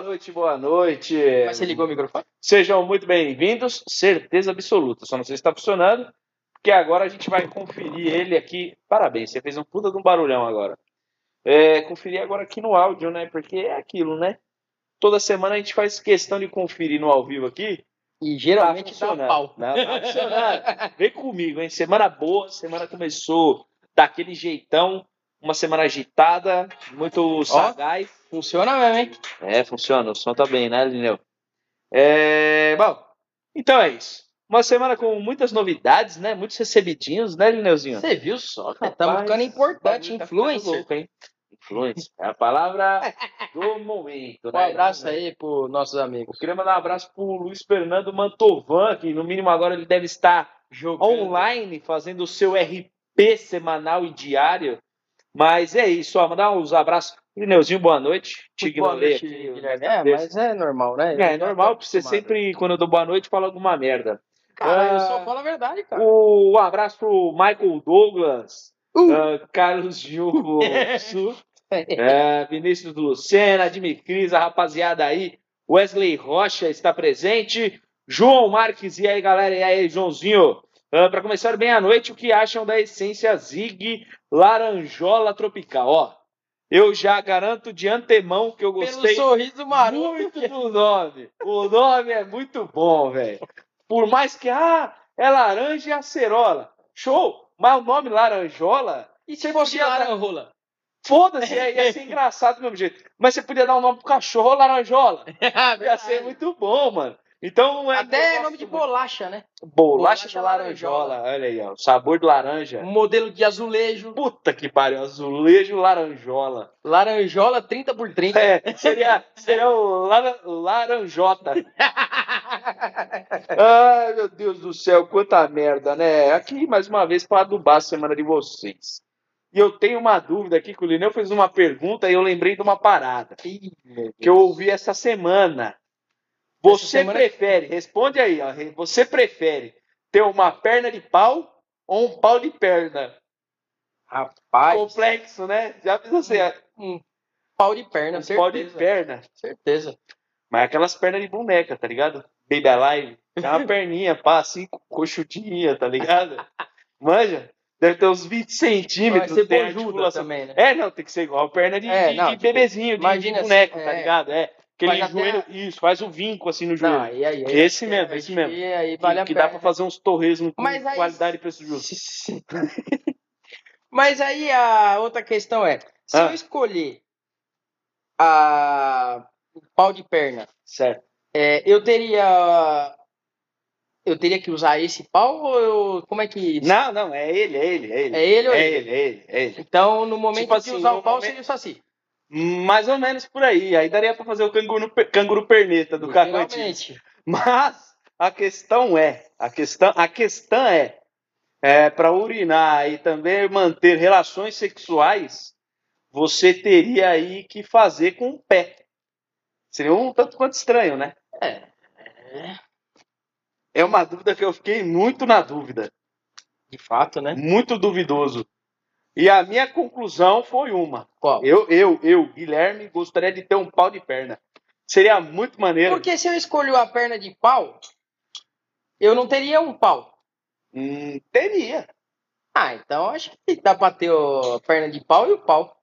Boa noite, boa noite. Mas você ligou o microfone? Sejam muito bem-vindos, certeza absoluta. Só não sei se está funcionando, porque agora a gente vai conferir ele aqui. Parabéns, você fez um puta de um barulhão agora. É, conferir agora aqui no áudio, né? Porque é aquilo, né? Toda semana a gente faz questão de conferir no ao vivo aqui. E geralmente Tá dá pau. Não, tá funcionando. Vem comigo, hein? Semana boa, semana começou daquele jeitão. Uma semana agitada, muito sagaz. Funciona mesmo, hein? É, funciona. O som tá bem, né, Lineu? É, bom, então é isso. Uma semana com muitas novidades, né? Muitos recebidinhos, né, Lineuzinho? Você viu só, cara? Estamos ficando importante, bagulho tá influencer. louco, hein? Influencer. É a palavra do momento, Um né? abraço aí pros nossos Eu amigos. queria mandar um abraço pro Luiz Fernando Mantovan, que no mínimo agora ele deve estar Jogando. online fazendo o seu RP semanal e diário. Mas é isso, ó. Mandar uns abraços. Lineuzinho, boa noite. Te Boa ignorei noite, aqui. Guilherme. É, tá mas é normal, né? É, é normal, tô porque você sempre, quando eu dou boa noite, fala alguma merda. Cara, eu Ah, só falo a verdade, cara. O, um abraço pro Michael Douglas, Uh. ah, Carlos Gilvo, Su, é, Vinícius Lucena, Admir Cris, a rapaziada aí, Wesley Rocha está presente, João Marques, e aí galera, e aí Joãozinho? Para começar bem a noite, o que acham da essência Zig Laranjola Tropical? Ó, eu já garanto de antemão que eu Pelo gostei sorriso maroto. muito do nome. O nome é muito bom, velho. Por mais que, ah, é laranja e acerola. Show! Mas o nome laranjola, E se dar- laranjola? foda-se, ia, ia ser engraçado do mesmo jeito. Mas você podia dar um nome pro cachorro laranjola. Ia ser muito bom, mano. Então não é. Até eu nome de bolacha, né? Bolacha de bolacha laranjola. Olha aí, ó. Sabor do laranja. Modelo de azulejo. Puta que pariu, azulejo laranjola. Laranjola 30 por 30. É, seria, seria o lara- laranjota. Ai, meu Deus do céu, quanta merda, né? Aqui, mais uma vez, para adubar a semana de vocês. E eu tenho uma dúvida aqui, que o Lineu fez uma pergunta e eu lembrei de uma parada que eu ouvi essa semana. Você semana- prefere, responde aí, ó, você prefere ter uma perna de pau ou um pau de perna? Rapaz, Complexo, né? Já fiz assim, um pau de perna, um certeza. pau de perna. Certeza. Mas aquelas pernas de boneca, tá ligado? Baby Alive. É uma perninha, pá, assim, coxudinha, tá ligado? Manja? Deve ter uns 20 Vai centímetros. ser bojuda articulação. também, né? É, não, tem que ser igual perna de, É, de- não, de tipo, bebezinho, de, de boneco, assim, tá é. ligado? É. Aquele Faz até joelho, isso, faz o vinco assim no Não, joelho. aí, aí, aí, Esse aí, mesmo, esse mesmo. aí, Que- vale a que pena. dá pra fazer uns torresmos com aí- qualidade e preço justo. Mas aí a outra questão é, se Ah. eu escolher a o pau de perna, Certo. é, eu teria eu teria que usar esse pau ou eu, como é que Não, não, é ele, é ele, é ele. É ele ou é ele? ele, é ele, é ele. Então, no momento Tipo de assim, usar o pau, momento- seria só assim. Mais ou menos por aí. Aí daria pra fazer o canguru, canguru perneta do. Literalmente. Mas a questão é, a questão, a questão é, é para urinar e também manter relações sexuais, você teria aí que fazer com o pé. Seria um tanto quanto estranho, né? É. É uma dúvida que eu fiquei muito na dúvida, De fato, né? muito duvidoso. E a minha conclusão foi uma. Qual? Eu, eu, eu, Guilherme, gostaria de ter um pau de perna. Seria muito maneiro. Porque se eu escolho a perna de pau, eu não teria um pau. Hum, teria. Ah, então acho que dá pra ter a perna de pau e o pau.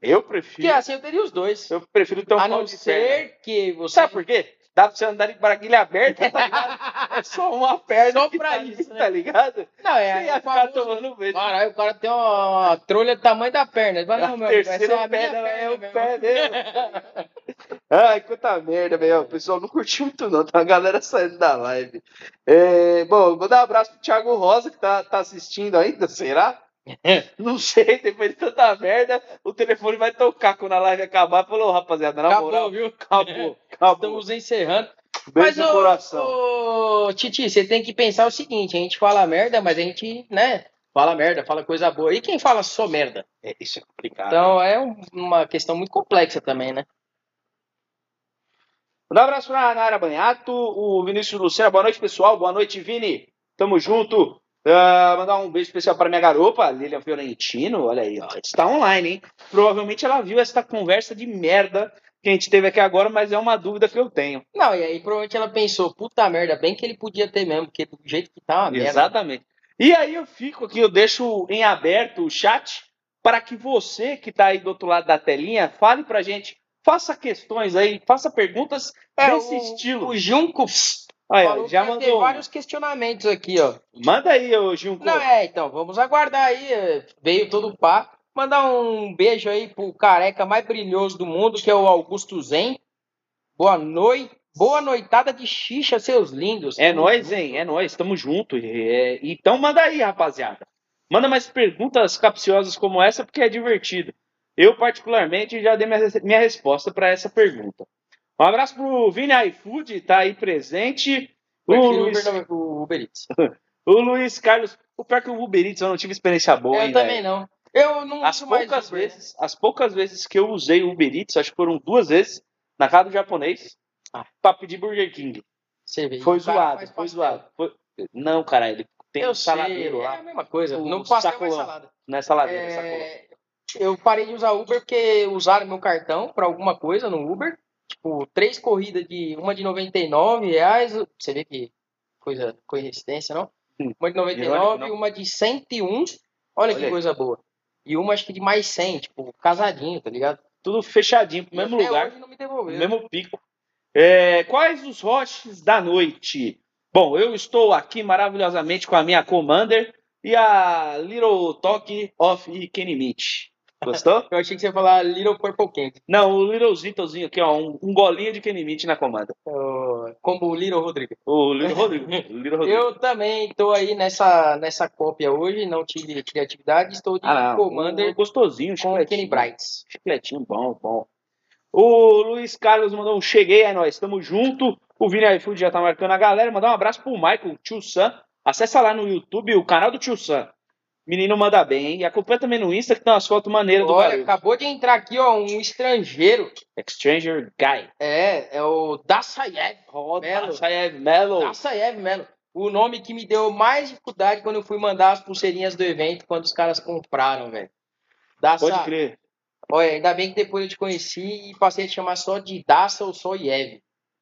Eu Porque prefiro. assim eu teria os dois. Eu prefiro ter um a pau não de perna. ser que você. Sabe por quê? Dá pra você andar de braguilha aberta, tá ligado? É só uma perna Só que pra tá ali, isso, né? tá ligado? Não, é. Você ia o ficar tomando beijo. Caralho, o cara tem uma trolha do tamanho da perna. A não, meu amigo, essa é terceira a minha perna é o perna pé mesmo. Ai, quanta merda, velho. O pessoal não curtiu muito, não. Tá a galera saindo da live. É, bom, vou dar um abraço pro Thiago Rosa, que tá, tá assistindo ainda, será? Não sei, depois de tanta merda, o telefone vai tocar quando a live acabar. Falou, rapaziada, na Acabou, moral, viu? acabou, acabou. Estamos encerrando. Beijo no ô, coração. ô, Titi, você tem que pensar o seguinte: a gente fala merda, mas a gente, né? Fala merda, fala coisa boa. E quem fala só merda? É, isso é complicado. Então é um- uma questão muito complexa também, né? Um abraço pra Nara Banhato, o Vinícius Lucena. Boa noite, pessoal. Boa noite, Vini. Tamo junto. Ah, mandar um beijo especial para minha garopa, Lilian Fiorentino. Olha aí, ó. Está online, hein? Provavelmente ela viu essa conversa de merda que a gente teve aqui agora, mas é uma dúvida que eu tenho. Não, e aí provavelmente ela pensou, puta merda, bem que ele podia ter mesmo, porque do jeito que tá uma merda. Exatamente. E aí eu fico aqui, eu deixo em aberto o chat para que você que está aí do outro lado da telinha fale pra gente, faça questões aí, faça perguntas É, desse o- estilo. O Junco Aí, falou já mandou. um. vários questionamentos aqui, ó. Manda aí, ô Junco. Não, é, então, vamos aguardar aí. é, Veio todo o pá. Mandar um beijo aí pro careca mais brilhoso do mundo, que é o Augusto Zen. Boa noite. Boa noitada de xixa, seus lindos. É nóis, hein? É nóis, tamo junto. É, Então manda aí, rapaziada. Manda mais perguntas capciosas como essa, porque é divertido. Eu, particularmente, já dei minha, minha resposta para essa pergunta. Um abraço pro Vini iFood, tá aí presente. O Luiz, Uber, não, o Uber Eats. o Luiz Carlos. O pior que o Uber Eats eu não tive experiência boa, Eu hein, também velho? não. Eu não As poucas, Uber. né? vezes, as poucas vezes que eu usei o Uber Eats, acho que foram duas vezes, na casa do japonês, Ah. pra pedir Burger King. Você vê, Foi zoado, foi zoado. Foi- Não, cara, ele tem Eu um saladeiro é lá. a mesma coisa. O no pastel sacolão. mais salada. Não é saladeiro, é sacolão. É, eu parei de usar Uber porque usaram meu cartão para alguma coisa no Uber. Tipo, três corridas de uma de 99 reais. Você vê que coisa, coincidência, não? Uma de 99 irônico, e não. uma de 101. Olha, Olha que aí. coisa boa. E uma acho que de mais 100, tipo, casadinho, tá ligado? Tudo fechadinho, pro mesmo lugar, me no mesmo pico. É, quais os hosts da noite? Bom, eu estou aqui maravilhosamente com a minha Commander e a Little Talk of Kenny Mitch. Gostou? Eu achei que você ia falar Little Purple Candy. Não, o Little Zitozinho aqui, ó, um, um golinho de Kenny Mitch na comanda. Ó, Como o Little Rodrigo. O Little Rodrigo. o Little Rodrigo. Eu também tô aí nessa, nessa cópia hoje, não tive criatividade, estou de Ah, Commander um gostosinho, com chicletinho. Kenny Brights. Chicletinho bom, bom. O Luiz Carlos mandou um cheguei, é nóis, tamo junto. O Vini iFood já tá marcando a galera. Mandar um abraço pro Michael, tio Sam. Acessa lá no YouTube o canal do tio Sam. Menino manda bem, hein? E acompanha também no Insta que tem umas fotos maneiras do Olha, acabou de entrar aqui, ó, um estrangeiro. Exchanger Guy. É, é o Dassayev. Melo. Melo. Melo. Dassayev Melo. O nome que me deu mais dificuldade quando eu fui mandar as pulseirinhas do evento, quando os caras compraram, velho. Dassa, Pode crer. Olha, ainda bem que depois eu te conheci e passei a te chamar só de Dassa ou só Yev.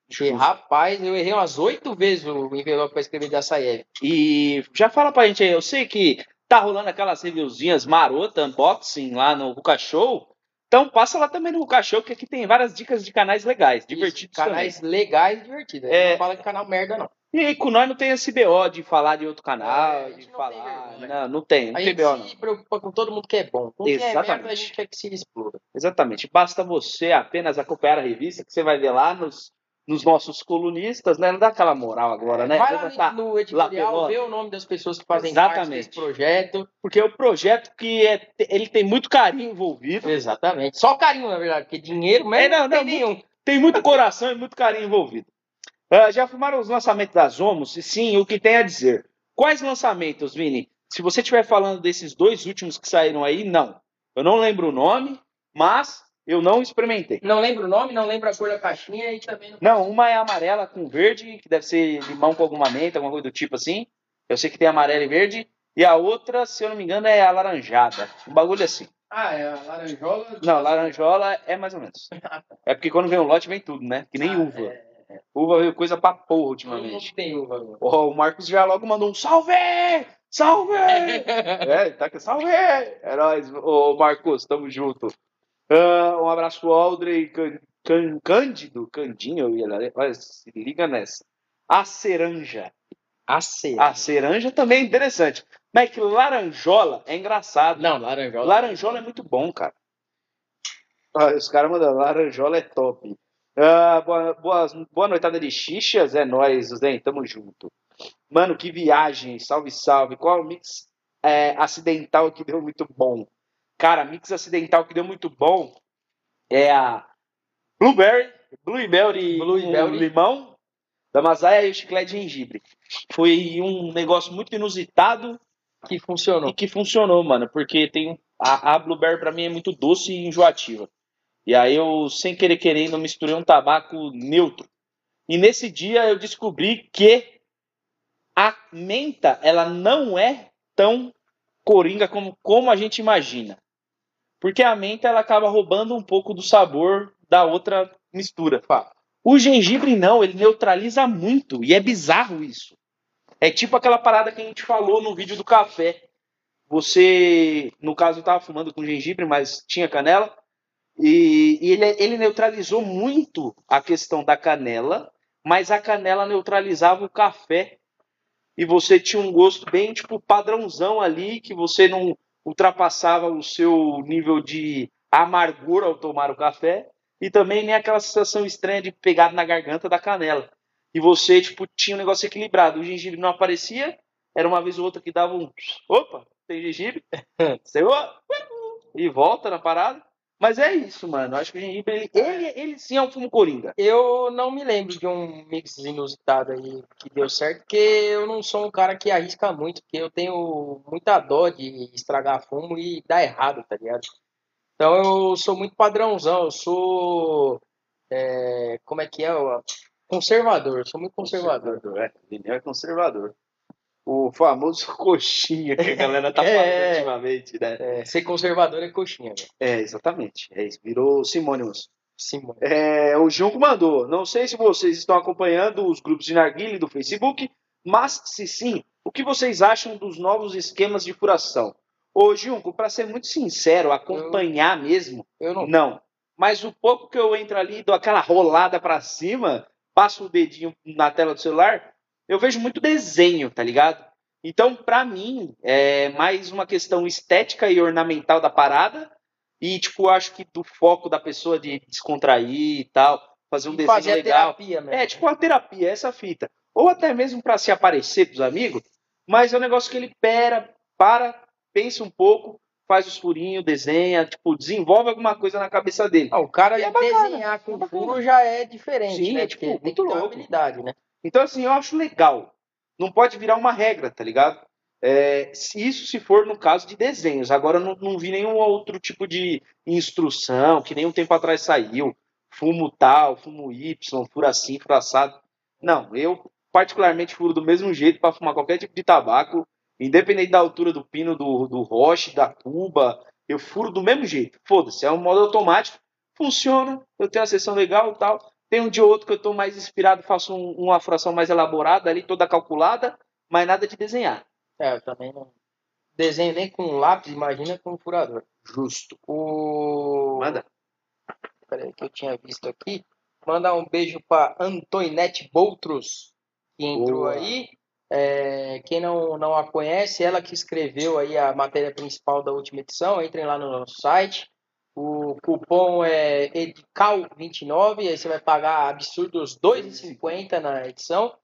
Porque, rapaz, eu errei umas oito vezes o envelope para escrever Dassayev. E já fala pra gente aí, eu sei que tá rolando aquelas reviewzinhas marota, unboxing lá no Ruka Show. Então passa lá também no Ruka Show, que aqui tem várias dicas de canais legais, divertidos Isso, canais legais e divertidos. É. Não fala de canal merda, não. também. E com nós não tem esse BO de falar de outro canal, É, a gente de não falar. tem. Não, não tem, não A tem gente BO não. se preocupa com todo mundo que é bom. Com quem é merda, a Exatamente. gente quer que se exploda. Exatamente. Basta você apenas acompanhar a revista, que você vai ver lá nos, nos nossos colunistas, né? Não dá aquela moral agora, né? Vai lá no, editorial, vê o nome das pessoas que fazem parte Exatamente. desse projeto. Porque é um projeto que é, ele tem muito carinho envolvido. Exatamente. Só carinho, na verdade, porque dinheiro mesmo É, não, não, tem não, nenhum. tem muito coração e muito carinho envolvido. Ah, já fumaram os lançamentos das Homos? E Sim, o que tem a dizer. Quais lançamentos, Vini? Se você estiver falando desses dois últimos que saíram aí, não. Eu não lembro o nome, mas eu não experimentei. Não lembro o nome, não lembro a cor da caixinha e também não. Não, uma é amarela com verde, que deve ser limão com alguma menta, alguma coisa do tipo assim. Eu sei que tem amarela e verde. E a outra, se eu não me engano, é alaranjada. Um bagulho assim. Ah, é a laranjola. Não, laranjola é mais ou menos. É porque quando vem um lote, vem tudo, né? Que nem Ah, uva. é. Uva veio coisa pra porra ultimamente. mundo tem uva agora. Ó, o Marcos já logo mandou um salve! Salve! é, tá aqui, salve! É nóis, ô Marcos, tamo junto. Ah, um abraço pro Aldrey Can- Can- Cândido, Candinho, olha, se liga nessa. A ceranja. A C. A ceranja também é interessante. Mas que laranjola é engraçado. Não, laranjola. Laranjola é muito bom, cara. Ah, os caras mandam, laranjola é top. Ah, boa, boas- boa noitada de xixas, é nóis, Zen, tamo junto. Mano, que viagem, salve, salve. Qual o mix é, acidental que deu muito bom? Cara, mix acidental que deu muito bom é a Blueberry, Blueberry, Blueberry. limão da Masaia e o chiclete de gengibre. Foi um negócio muito inusitado Que funcionou. e que funcionou, mano, porque tem a, a Blueberry pra mim é muito doce e enjoativa. E aí eu, sem querer querendo, misturei um tabaco neutro. E nesse dia eu descobri que a menta, ela não é tão coringa como, como a gente imagina. Porque a menta, ela acaba roubando um pouco do sabor da outra mistura. O gengibre não, ele neutraliza muito. E é bizarro isso. É tipo aquela parada que a gente falou no vídeo do café. Você, no caso, eu tava fumando com gengibre, mas tinha canela. E, e ele, ele neutralizou muito a questão da canela, mas a canela neutralizava o café. E você tinha um gosto bem, tipo, padrãozão ali, que você não ultrapassava o seu nível de amargor ao tomar o café. E também nem aquela sensação estranha de pegada na garganta da canela. E você, tipo, tinha um negócio equilibrado. O gengibre não aparecia, era uma vez ou outra que dava um. Opa, tem gengibre. E volta na parada. Mas é isso, mano. Acho que o gengibre, ele, ele, ele sim é um fumo coringa. Eu não me lembro de um mix inusitado aí que deu certo, porque eu não sou um cara que arrisca muito, porque eu tenho muita dó de estragar fumo e dar errado, tá ligado? Então eu sou muito padrãozão, eu sou. é, como é que é? Conservador, eu sou muito conservador. É, Daniel é conservador. O famoso coxinha que a galera tá É. falando ultimamente, né? É, ser conservador é coxinha, velho. É, exatamente. É isso. Virou sinônimos. É, o Junco mandou. Não sei se vocês estão acompanhando os grupos de narguile do Facebook, mas se sim, o que vocês acham dos novos esquemas de furação? Ô, Junco, para ser muito sincero, acompanhar mesmo, Eu não. não. Mas o pouco que eu entro ali, dou aquela rolada para cima, passo o dedinho na tela do celular, eu vejo muito desenho, tá ligado? Então, para mim, é mais uma questão estética e ornamental da parada. E, tipo, acho que do foco da pessoa de descontrair e tal, fazer um E desenho fazer a legal. terapia mesmo. É, tipo uma terapia, essa fita. Ou até mesmo para se aparecer pros amigos, mas é um negócio que ele pera, para, pensa um pouco, faz os furinhos, desenha, tipo, desenvolve alguma coisa na cabeça dele. Ah, o cara é bacana, desenhar com é bacana. furo já é diferente, Sim, né? é, tipo, Porque muito louco. habilidade, né? Então, assim, eu acho legal. Não pode virar uma regra, tá ligado? É, se isso se for no caso de desenhos. Agora, não, não vi nenhum outro tipo de instrução, que nem um tempo atrás saiu. Fumo tal, fumo Y, fura assim, fura assado. Não, eu particularmente furo do mesmo jeito para fumar qualquer tipo de tabaco, independente da altura do pino, do, do roche, da cuba. Eu furo do mesmo jeito. Foda-se, é um modo automático. Funciona, eu tenho a sessão legal e tal. Tem um dia ou outro que eu estou mais inspirado, faço um- uma fração mais elaborada ali, toda calculada, mas nada de desenhar. É, eu também não desenho nem com lápis, imagina com furador. Justo. O... Manda. Peraí, que eu tinha visto aqui. Mandar um beijo para Antoinette Boutros, que entrou Boa. aí. É, quem não, não a conhece, ela que escreveu aí a matéria principal da última edição, entrem lá no nosso site. O cupom é EDICAL29, aí você vai pagar absurdos R$ 2,50 na edição.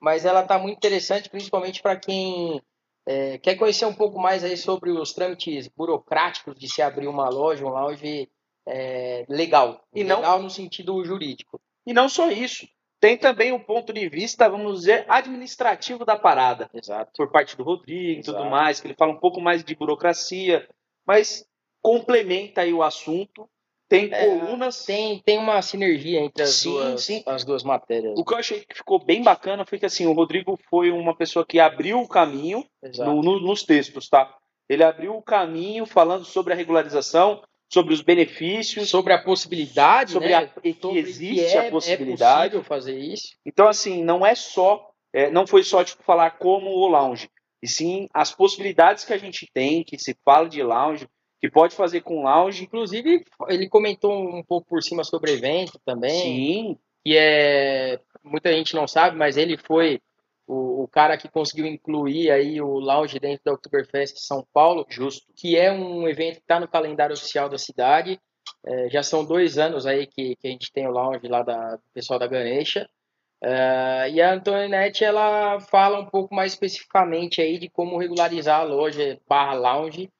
Mas ela está muito interessante, principalmente para quem é, quer conhecer um pouco mais aí sobre os trâmites burocráticos de se abrir uma loja, um lounge é, legal. E não- legal no sentido jurídico. E não só isso. Tem também o ponto de vista, vamos dizer, administrativo da parada. Exato. Por parte do Rodrigo e tudo mais, que ele fala um pouco mais de burocracia, mas complementa aí o assunto. Tem É, colunas. Tem, tem uma sinergia entre as, Sim, duas, sim. as duas matérias. O que eu achei que ficou bem bacana foi que assim, o Rodrigo foi uma pessoa que abriu o caminho no- no- nos textos, tá? Ele abriu o caminho falando sobre a regularização, sobre os benefícios, Sobre a possibilidade, sobre né? a, que Sobre existe que é, a possibilidade. É fazer isso. Então, assim, não é só, é, não foi só tipo falar como o lounge, e sim as possibilidades que a gente tem, que se fala de lounge, que pode fazer com lounge. Inclusive, ele comentou um pouco por cima sobre evento também. Sim, que é muita gente não sabe, mas ele foi o, o cara que conseguiu incluir aí o lounge dentro da Oktoberfest de São Paulo, justo. que é um evento que está no calendário oficial da cidade. É, já são dois anos aí que, que a gente tem o lounge lá da do pessoal da Ganesha. É, e a Antoinette ela fala um pouco mais especificamente aí de como regularizar a loja barra lounge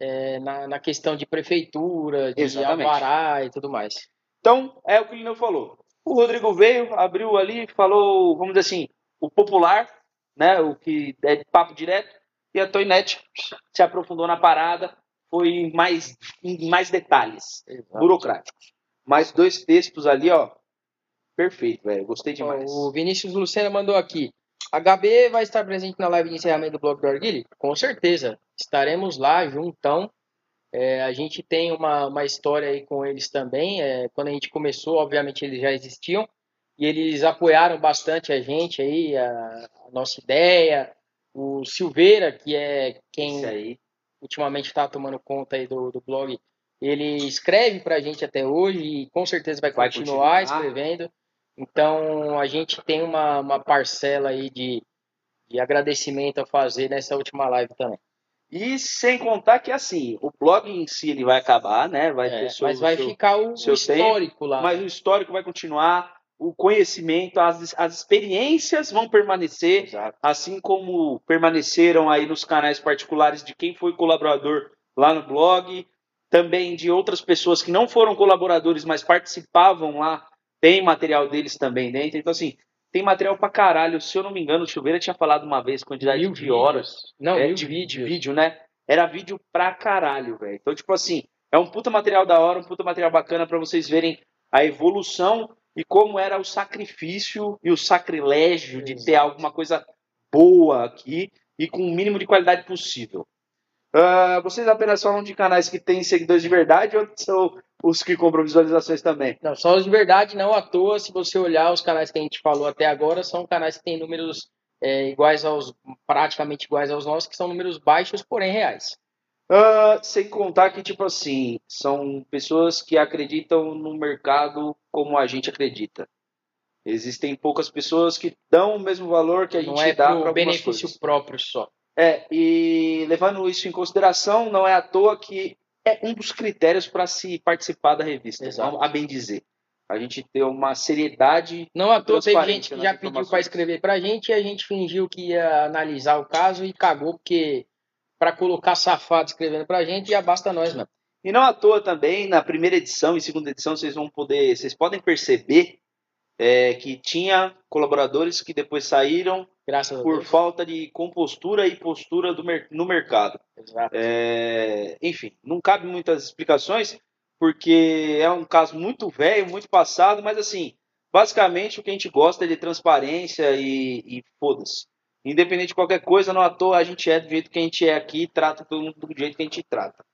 é, na, na questão de prefeitura, de Exatamente. alvará e tudo mais. Então, é o que o Lineu falou. O Rodrigo veio, abriu ali, falou, vamos dizer assim, o popular, né? O que é de papo direto. E a Toinette se aprofundou na parada, foi em mais, em mais detalhes Exato. burocráticos. Mais dois textos ali, ó. Perfeito, velho. Gostei demais. O Vinícius Lucena mandou aqui. HB vai estar presente na live de encerramento do blog do Arguile? Com certeza. Estaremos lá juntão. É, a gente tem uma, uma história aí com eles também. É, quando a gente começou, obviamente eles já existiam. E eles apoiaram bastante a gente aí, a, a nossa ideia. O Silveira, que é quem ultimamente está tomando conta aí do, do blog, ele escreve para a gente até hoje e com certeza vai, Vai continuar, continuar. escrevendo. Então a gente tem uma, uma parcela aí de, de agradecimento a fazer nessa última live também. E sem contar que, assim, o blog em si ele vai acabar, né? Vai É, seu, mas vai seu- ficar o, histórico lá. Mas o histórico vai continuar, o conhecimento, as, as experiências vão permanecer, Exato. assim como permaneceram aí nos canais particulares de quem foi colaborador lá no blog, também de outras pessoas que não foram colaboradores, mas participavam lá, tem material deles também dentro. Então, assim, tem material pra caralho. Se eu não me engano, o Silveira tinha falado uma vez quantidade Mil de horas. vídeos. Não, É, de, vídeos. de vídeo, né? Era vídeo pra caralho, velho. Então, tipo assim, é um puta material da hora, um puta material bacana pra vocês verem a evolução e como era o sacrifício e o sacrilégio de ter alguma coisa boa aqui e com o mínimo de qualidade possível. Ah, vocês apenas falam de canais que têm seguidores de verdade ou são os que compram visualizações também? Não, só os de verdade, não à toa. Se você olhar os canais que a gente falou até agora, são canais que têm números é, iguais aos, praticamente iguais aos nossos, que são números baixos, porém reais. Ah, sem contar que, tipo assim, são pessoas que acreditam no mercado como a gente acredita. Existem poucas pessoas que dão o mesmo valor que a gente não é dá para benefício coisas. próprio só. É, e levando isso em consideração, não é à toa que é um dos critérios para se participar da revista, Exato. a bem dizer. A gente ter uma seriedade. Não à toa teve gente que já pediu para escrever pra gente e a gente fingiu que ia analisar o caso e cagou, porque para colocar safado escrevendo pra gente já basta nós, mano. E não à toa também, na primeira edição e segunda edição, vocês vão poder. Vocês podem perceber é, que tinha colaboradores que depois saíram por falta de compostura e postura do mer- no mercado. É, enfim, não cabe muitas explicações, porque é um caso muito velho, muito passado, mas assim, basicamente o que a gente gosta é de transparência e, e foda-se. Independente de qualquer coisa, não à toa a gente é do jeito que a gente é aqui, trata todo mundo do jeito que a gente trata.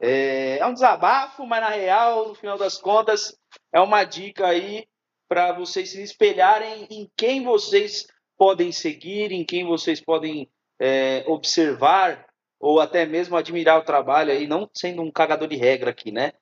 É, é um desabafo, mas na real, no final das contas, é uma dica aí para vocês se espelharem em quem vocês podem seguir, em quem vocês podem é, observar ou até mesmo admirar o trabalho aí, não sendo um cagador de regra aqui, né?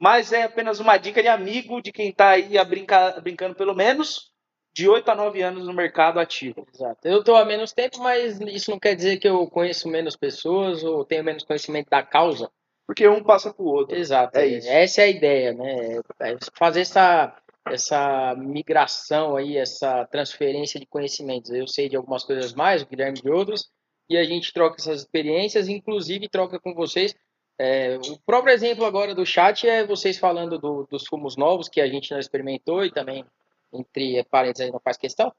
Mas é apenas uma dica de amigo de quem está aí a brincar, brincando pelo menos de 8 a 9 anos no mercado ativo. Exato. Eu tô há menos tempo, mas isso não quer dizer que eu conheço menos pessoas ou tenho menos conhecimento da causa. Porque um passa pro outro. Exato. É isso. Essa é a ideia, né? É fazer essa, essa migração aí, essa transferência de conhecimentos. Eu sei de algumas coisas mais, o Guilherme de outras, e a gente troca essas experiências, inclusive troca com vocês. É, o próprio exemplo agora do chat é vocês falando do- dos fumos novos que a gente não experimentou e também, entre parênteses, aí não faz questão.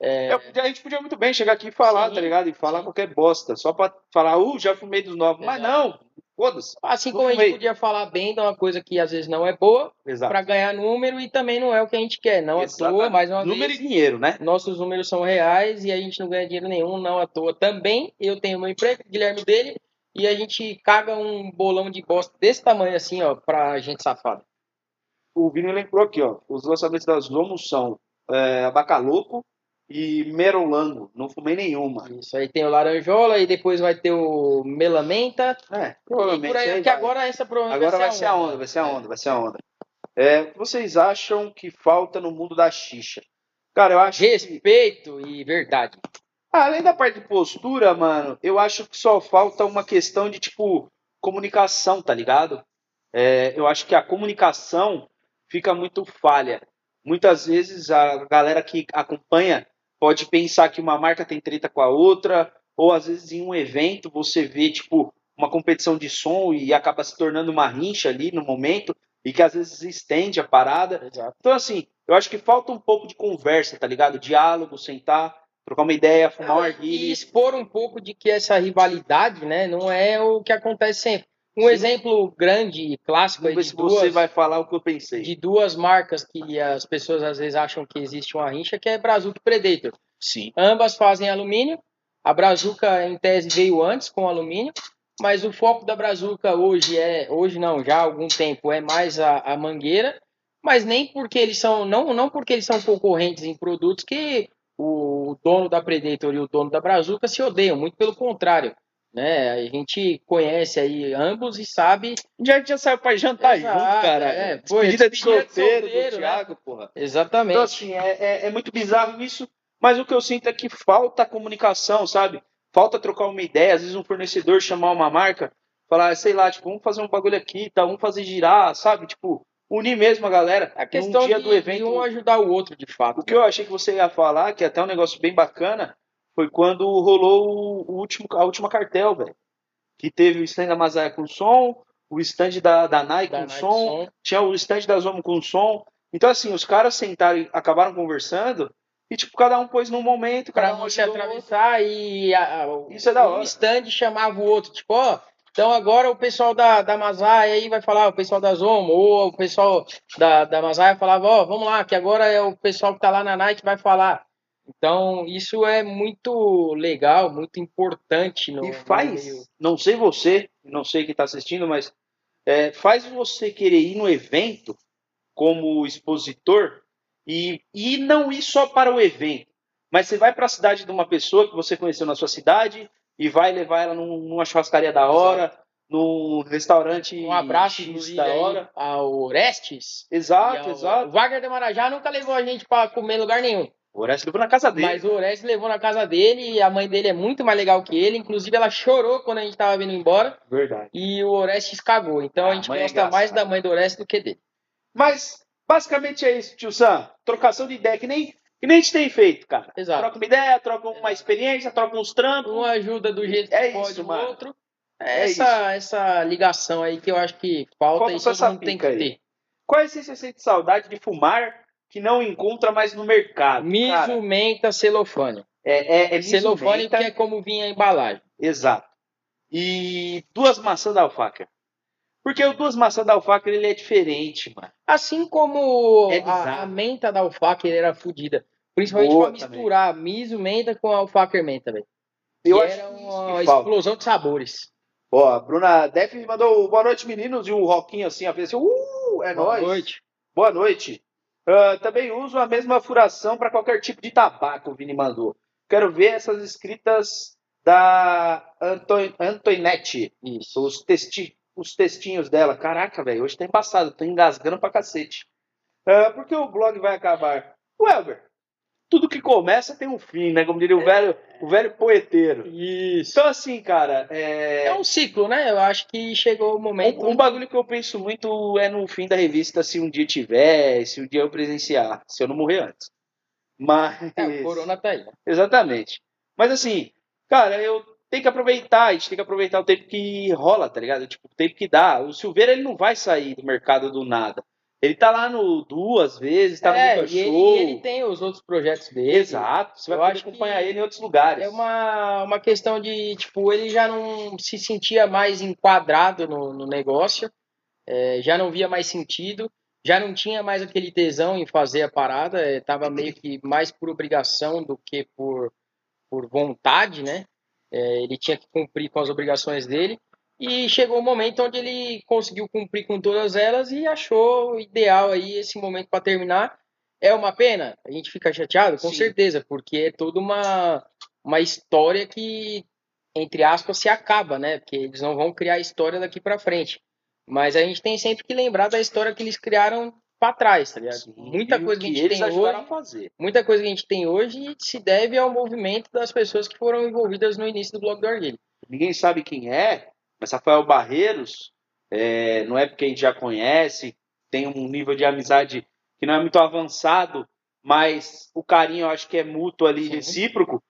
Eu podia- a gente podia muito bem chegar aqui e falar, Sim, tá ligado? E falar qualquer bosta, só pra falar, uh, já fumei dos novos. Mas não, foda-se. Assim como a gente podia falar bem de uma coisa que às vezes não é boa, Exato. para ganhar número e também não é o que a gente quer. Não à toa, mais uma Número vez, e dinheiro, né? nossos números são reais e a gente não ganha dinheiro nenhum, não à toa também. Eu tenho meu emprego, Guilherme dele, e a gente caga um bolão de bosta desse tamanho assim, ó, pra gente safada. O Vini lembrou aqui, ó. Os lançamentos das Zomos são é, Abacaloco e Merolango. Não fumei nenhuma. Isso aí tem o Laranjola e depois vai ter o Melamenta. É, E provavelmente. por aí, vai. agora essa provavelmente Agora vai ser a onda, vai ser a onda, vai ser a onda. É, o que vocês acham que falta no mundo da xixa? Cara, eu acho que, Respeito e verdade. além da parte de postura, mano, eu acho que só falta uma questão de, tipo, comunicação, tá ligado? É, eu acho que a comunicação fica muito falha. Muitas vezes a galera que acompanha pode pensar que uma marca tem treta com a outra, ou às vezes em um evento você vê, tipo, uma competição de som e acaba se tornando uma rincha ali no momento, e que às vezes estende a parada. Exato. Então, assim, Eu acho que falta um pouco de conversa, tá ligado? Diálogo, sentar, trocar uma ideia, fumar um E arguilho. expor um pouco de que essa rivalidade, né, não é o que acontece sempre. Um Sim. exemplo grande e clássico Vamos de se você duas, vai falar o que eu pensei. de duas marcas que as pessoas às vezes acham que existe uma rincha, que é Brazuca e Predator. Sim. Ambas fazem alumínio. A Brazuca, em tese, veio antes com alumínio, mas o foco da Brazuca hoje é, hoje não, já há algum tempo, é mais a, a mangueira, mas nem porque eles são, não, não porque eles são concorrentes em produtos que o dono da Predator e o dono da Brazuca se odeiam, muito pelo contrário. Né? A gente conhece aí ambos e sabe Já, já saiu pra jantar Exato, junto, cara. é, despedida de solteiro, solteiro, do né? Thiago, porra. exatamente. Então, assim, é, é, é muito bizarro isso, mas o que eu sinto é que falta comunicação, sabe? Falta trocar uma ideia. Às vezes um fornecedor chamar uma marca, falar, sei lá, tipo, vamos fazer um bagulho aqui, tá? vamos fazer girar, sabe? Tipo, unir mesmo a galera. a questão Num dia de, do evento. um ajudar o outro, de fato. O que eu achei que você ia falar, que é até um negócio bem bacana, foi quando rolou o, último, a última cartel, velho. Que teve o stand da Mazaya com som, o stand da, da Nike Da com Nike som, Som. tinha o stand da Zomo com som. Então, assim, os caras sentaram e acabaram conversando e, tipo, cada um pôs num momento, cada um não se atravessar e a- Isso é da hora. um stand chamava o outro, tipo, ó, então agora o pessoal da, da Mazai aí vai falar, o pessoal da Zomo, ou o pessoal da, da Mazai falava, ó, vamos lá, que agora é o pessoal que tá lá na Nike vai falar. Então, isso é muito legal, muito importante no, E no faz, meio. não sei você, não sei quem está assistindo, mas é, faz você querer ir no evento como expositor e, e não ir só para o evento, mas você vai para a cidade de uma pessoa que você conheceu na sua cidade e vai levar ela num- numa churrascaria da hora, num restaurante Um abraço, X da hora. ao Orestes. Exato, ao- exato. O Wagner de Marajá nunca levou a gente para comer em lugar nenhum. O Orestes levou na casa dele. Mas o Orestes levou na casa dele e a mãe dele é muito mais legal que ele. Inclusive, ela chorou quando a gente tava vindo embora Verdade. e o Orestes cagou. Então Ah, a gente mãe é gosta mais engraçada. da mãe do Orestes do que dele. Mas basicamente é isso, tio Sam. Trocação de ideia, que nem, que nem a gente tem feito, cara. Exato. Troca uma ideia, troca uma experiência, troca uns trampos. Um ajuda do jeito que É pode isso, o mano. outro. É É essa, essa ligação aí que eu acho que falta, Falta e todo mundo tem que aí. ter. Qual é esse você sente saudade de fumar que não encontra mais no mercado? Miso, menta, celofane. é, é, é celofane que é como vinha a embalagem. Exato. E duas maçãs da alfaca. Porque o duas maçãs da alfaca ele é diferente, mano. Assim como É a, a menta da alfaca era fodida. Principalmente Boa pra misturar miso, menta com alfaca menta, velho. Eu Que acho era uma explosão de sabores. Ó, a Bruna Def mandou boa noite, meninos, e um roquinho assim, a assim, uh, é Boa nóis. noite. Boa noite. Ah, também uso a mesma furação para qualquer tipo de tabaco, o Vini mandou. Quero ver essas escritas da Anto- Antoinette, Isso. os, testi os textinhos dela. Caraca, velho, hoje tá embaçado, tô engasgando pra cacete. Ah, por que o blog vai acabar? Welber, tudo que começa tem um fim, né? Como diria o velho, o velho poeteiro. Isso. Então, assim, cara, é... É um ciclo, né? Eu acho que chegou o momento. Um, um bagulho que eu penso muito é no fim da revista, se um dia tiver, se um dia eu presenciar, se eu não morrer antes. Mas. É, o Corona tá aí. né? Exatamente. Mas assim, cara, eu tenho que aproveitar, a gente tem que aproveitar o tempo que rola, tá ligado? Tipo, o tempo que dá. O Silveira, ele não vai sair do mercado do nada. Ele tá lá no duas vezes, tá é, no Boca e ele, Show. e ele tem os outros projetos dele. Exato. Você vai poder acompanhar ele em outros lugares. É uma, uma questão de, tipo, ele já não se sentia mais enquadrado no, no negócio, é, já não via mais sentido, já não tinha mais aquele tesão em fazer a parada, é, tava meio que mais por obrigação do que por, por vontade, né? É, ele tinha que cumprir com as obrigações dele. E chegou o momento onde ele conseguiu cumprir com todas elas e achou ideal aí esse momento para terminar. É uma pena? A gente fica chateado? Com Sim. certeza, porque é toda uma, uma história que, entre aspas, se acaba, né? Porque eles não vão criar história daqui para frente. Mas a gente tem sempre que lembrar da história que eles criaram para trás, tá ligado? Sim, muita coisa que a gente tem hoje, muita coisa que a gente tem hoje se deve ao movimento das pessoas que foram envolvidas no início do blog do Arguilho. Ninguém sabe quem é, mas Rafael Barreiros, é, não é porque a gente já conhece, tem um nível de amizade que não é muito avançado, mas o carinho eu acho que é mútuo ali, Sim. recíproco.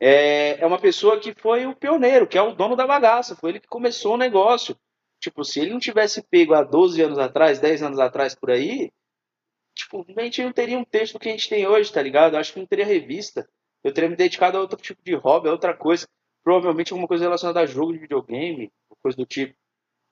É, é uma pessoa que foi o pioneiro, que é o dono da bagaça, foi ele que começou o negócio. Tipo, se ele não tivesse pego há 12 anos atrás, 10 anos atrás por aí, tipo, a gente não teria um texto que a gente tem hoje, tá ligado? Eu acho que não teria revista. Eu teria me dedicado a outro tipo de hobby, a outra coisa. Provavelmente alguma coisa relacionada a jogo de videogame, coisa do tipo.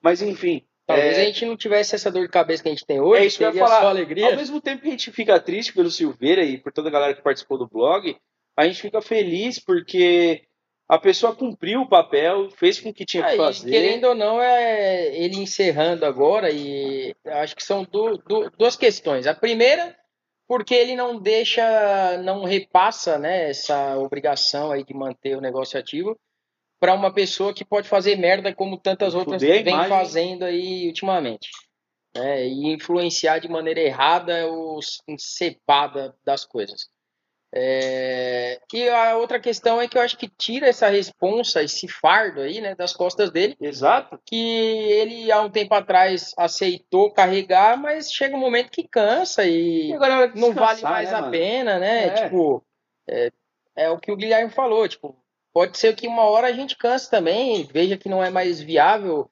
Mas enfim. Talvez é... a gente não tivesse essa dor de cabeça que a gente tem hoje, é isso que eu ia falar. alegria. Ao mesmo tempo que a gente fica triste pelo Silveira e por toda a galera que participou do blog, a gente fica feliz porque a pessoa cumpriu o papel, fez com que tinha que fazer. Querendo ou não, é ele encerrando agora, e acho que são du, du, duas questões. A primeira, porque ele não deixa, não repassa né, essa obrigação aí de manter o negócio ativo para uma pessoa que pode fazer merda como tantas outras vem fazendo aí ultimamente. Né, e influenciar de maneira errada ou cepada das coisas. É... E a outra questão é que eu acho que tira essa responsa, esse fardo aí, né, das costas dele. Exato. Que ele, há um tempo atrás, aceitou carregar, mas chega um momento que cansa e, e não vale mais né, a mano? pena, né? É. Tipo, é, é o que o Guilherme falou, tipo, pode ser que uma hora a gente canse também, veja que não é mais viável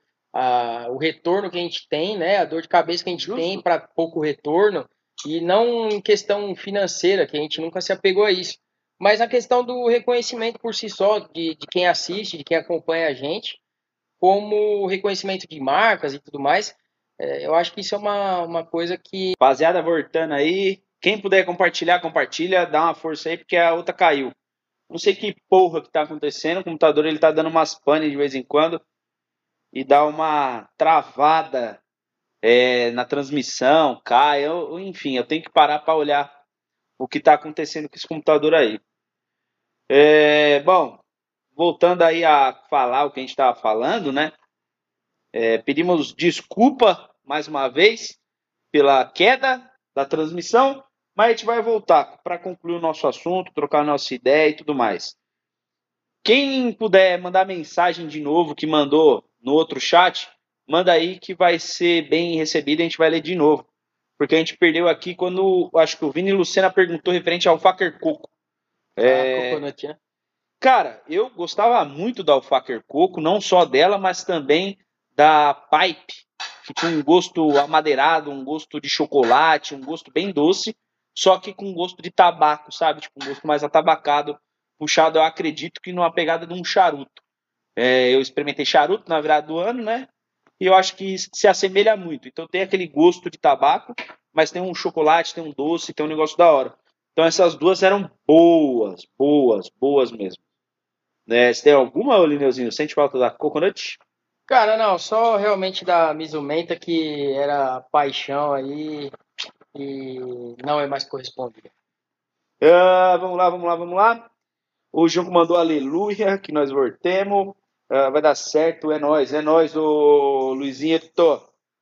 o retorno que a gente tem, né? A dor de cabeça que a gente Justo. tem para pouco retorno. E não em questão financeira, que a gente nunca se apegou a isso. Mas a questão do reconhecimento por si só, de, de quem assiste, de quem acompanha a gente, como reconhecimento de marcas e tudo mais, é, eu acho que isso é uma, uma coisa que. Rapaziada, voltando aí, quem puder compartilhar, compartilha, dá uma força aí, porque a outra caiu. Não sei que porra que tá acontecendo, o computador ele tá dando umas panes de vez em quando e dá uma travada é, na transmissão, cai, eu, enfim, eu tenho que parar para olhar o que está acontecendo com esse computador aí. É, bom, voltando aí a falar o que a gente estava falando, né? É, pedimos desculpa mais uma vez pela queda da transmissão, mas a gente vai voltar para concluir o nosso assunto, trocar nossa ideia e tudo mais. Quem puder mandar mensagem de novo que mandou no outro chat, manda aí que vai ser bem recebido e a gente vai ler de novo. Porque a gente perdeu aqui quando, acho que o Vini Lucena perguntou referente ao Faker Coco. É... Ah, Cara, eu gostava muito da Alfaker Coco, não só dela, mas também da Pipe, que tinha um gosto amadeirado, um gosto de chocolate, um gosto bem doce, só que com gosto de tabaco, sabe? Tipo, um gosto mais atabacado, puxado, eu acredito que numa pegada de um charuto. É, eu experimentei charuto na virada do ano, né? e eu acho que se assemelha muito. Então tem aquele gosto de tabaco, mas tem um chocolate, tem um doce, tem um negócio da hora. Então essas duas eram boas, boas, boas mesmo. Né? Você tem alguma, Lineuzinho? Sente falta da Coconut? Cara, não, só realmente da Mizumenta que era paixão aí e não é mais correspondida. Uh, vamos lá, vamos lá, vamos lá. O Junco mandou aleluia, que nós voltemos. Uh, vai dar certo, é nós, é nós, o Luizinho. Tô.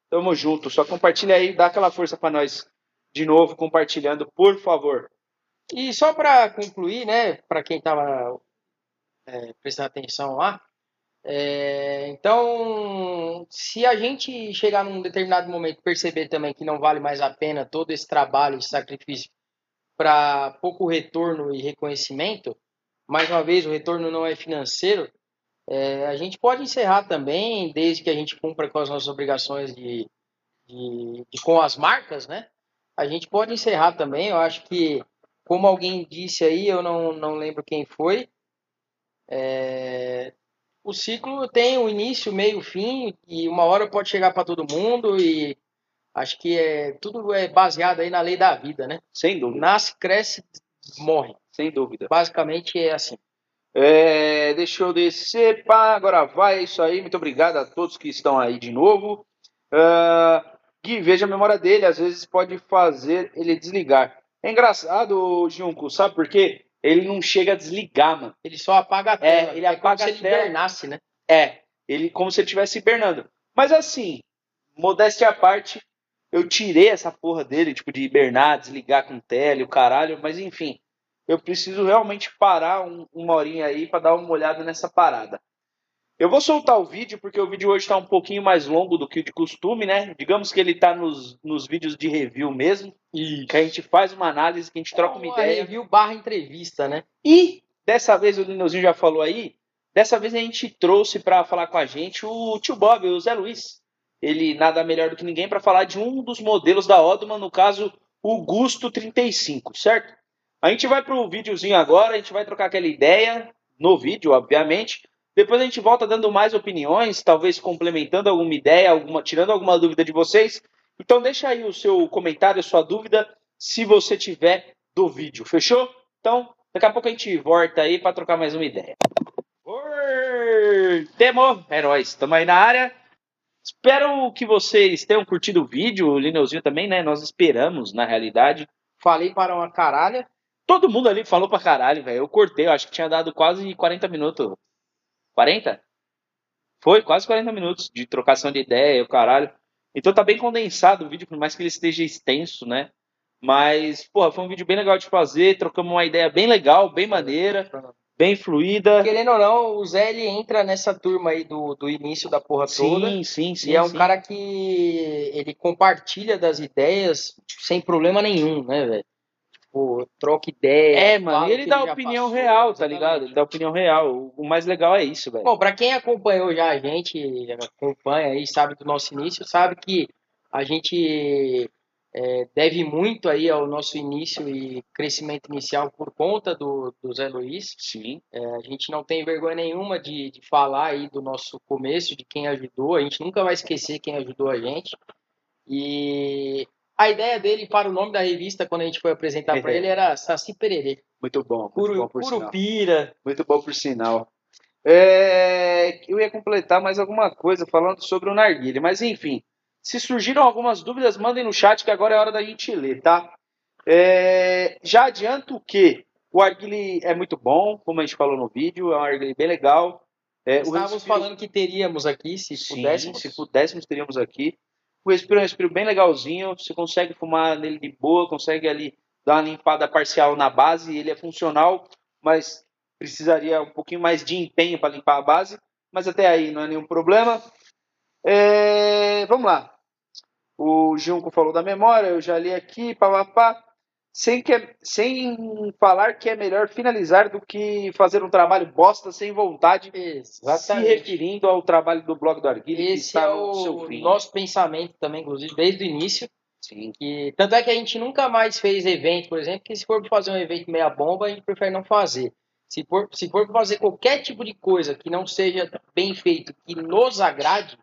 Tamo junto. Só compartilha aí, dá aquela força para nós de novo, compartilhando, por favor. E só para concluir, né, para quem estava é, prestando atenção lá, é, então, se a gente chegar num determinado momento perceber também que não vale mais a pena todo esse trabalho, esse sacrifício para pouco retorno e reconhecimento, mais uma vez, o retorno não é financeiro, é, a gente pode encerrar também, desde que a gente cumpra com as nossas obrigações de, de, de, com as marcas, né? A gente pode encerrar também. Eu acho que, como alguém disse aí, eu não, não lembro quem foi, é, o ciclo tem o um início, meio, fim, e uma hora pode chegar para todo mundo e acho que é tudo é baseado aí na lei da vida, né? Sem dúvida. Nasce, cresce, morre. Sem dúvida. Basicamente é assim. É, deixa eu descer, pá, agora vai, é isso aí. Muito obrigado a todos que estão aí de novo. Uh, Gui, veja a memória dele, às vezes pode fazer ele desligar. É engraçado, Junco, sabe por quê? Ele não chega a desligar, mano. Ele só apaga a tela. É, ele é apaga como a se ele hibernasse, né? É, ele como se ele estivesse hibernando. Mas assim, modéstia à parte, eu tirei essa porra dele, tipo, de hibernar, desligar com tele, o caralho, mas enfim eu preciso realmente parar um, uma horinha aí para dar uma olhada nessa parada. Eu vou soltar o vídeo porque o vídeo hoje está um pouquinho mais longo do que de costume, né? Digamos que ele está nos, nos vídeos de review mesmo, Isso. que a gente faz uma análise, que a gente troca uma, uma ideia. Review barra entrevista, né? E dessa vez o Lineuzinho já falou aí, dessa vez a gente trouxe para falar com a gente o tio Bob, o Zé Luiz. Ele nada melhor do que ninguém para falar de um dos modelos da Odman, no caso o Gusto 35, certo? A gente vai pro videozinho agora, a gente vai trocar aquela ideia no vídeo, obviamente. Depois a gente volta dando mais opiniões, talvez complementando alguma ideia, alguma, tirando alguma dúvida de vocês. Então deixa aí o seu comentário, a sua dúvida, se você tiver do vídeo, fechou? Então, daqui a pouco a gente volta aí para trocar mais uma ideia. Temo, nóis, estamos aí na área. Espero que vocês tenham curtido o vídeo, o Lineuzinho também, né? Nós esperamos, na realidade. Falei para uma caralha. Todo mundo ali falou pra caralho, velho. Eu cortei, eu acho que tinha dado quase 40 minutos. 40? Foi, quase 40 minutos de trocação de ideia, o caralho. Então tá bem condensado o vídeo, por mais que ele esteja extenso, né? Mas, porra, foi um vídeo bem legal de fazer, trocamos uma ideia bem legal, bem maneira, bem fluida. Querendo ou não, o Zé ele entra nessa turma aí do, do início da porra toda. Sim, sim, sim. E é um sim. cara que ele compartilha das ideias sem problema nenhum, né, velho? Tipo, troca ideia. É, mano, e ele que dá opinião passou, real, tá exatamente. ligado? Ele dá opinião real. O mais legal é isso, velho. Bom, pra quem acompanhou já a gente, acompanha aí, sabe do nosso início, sabe que a gente é, deve muito aí ao nosso início e crescimento inicial por conta do, do Zé Luiz. Sim. É, a gente não tem vergonha nenhuma de, de falar aí do nosso começo, de quem ajudou. A gente nunca vai esquecer quem ajudou a gente. E a ideia dele para o nome da revista, quando a gente foi apresentar para ele, era Saci Pererê. Muito bom. Muito bom Curu, por sinal. Curupira. Muito bom por sinal. É, eu ia completar mais alguma coisa falando sobre o narguile, mas enfim. Se surgiram algumas dúvidas, mandem no chat que agora é hora da gente ler, tá? É, já adianto que o arguile é muito bom, como a gente falou no vídeo, é um arguile bem legal. É, Estávamos respiro- falando que teríamos aqui, se Sim, pudéssemos. se pudéssemos, teríamos aqui. O respiro é um respiro bem legalzinho, você consegue fumar nele de boa, consegue ali dar uma limpada parcial na base, ele é funcional, mas precisaria um pouquinho mais de empenho para limpar a base, mas até aí não é nenhum problema. É, vamos lá. O Junco falou da memória, eu já li aqui, papapá. Sem, que, é- sem falar que é melhor finalizar do que fazer um trabalho bosta sem vontade se Exatamente. referindo ao trabalho do blog do Arguilho, que Esse está é no seu o fim. nosso pensamento também, inclusive, desde o início. Sim. Que, tanto é que a gente nunca mais fez evento, por exemplo, que se for fazer um evento meia bomba, a gente prefere não fazer. Se for, se for fazer qualquer tipo de coisa que não seja bem feito, que nos agrade,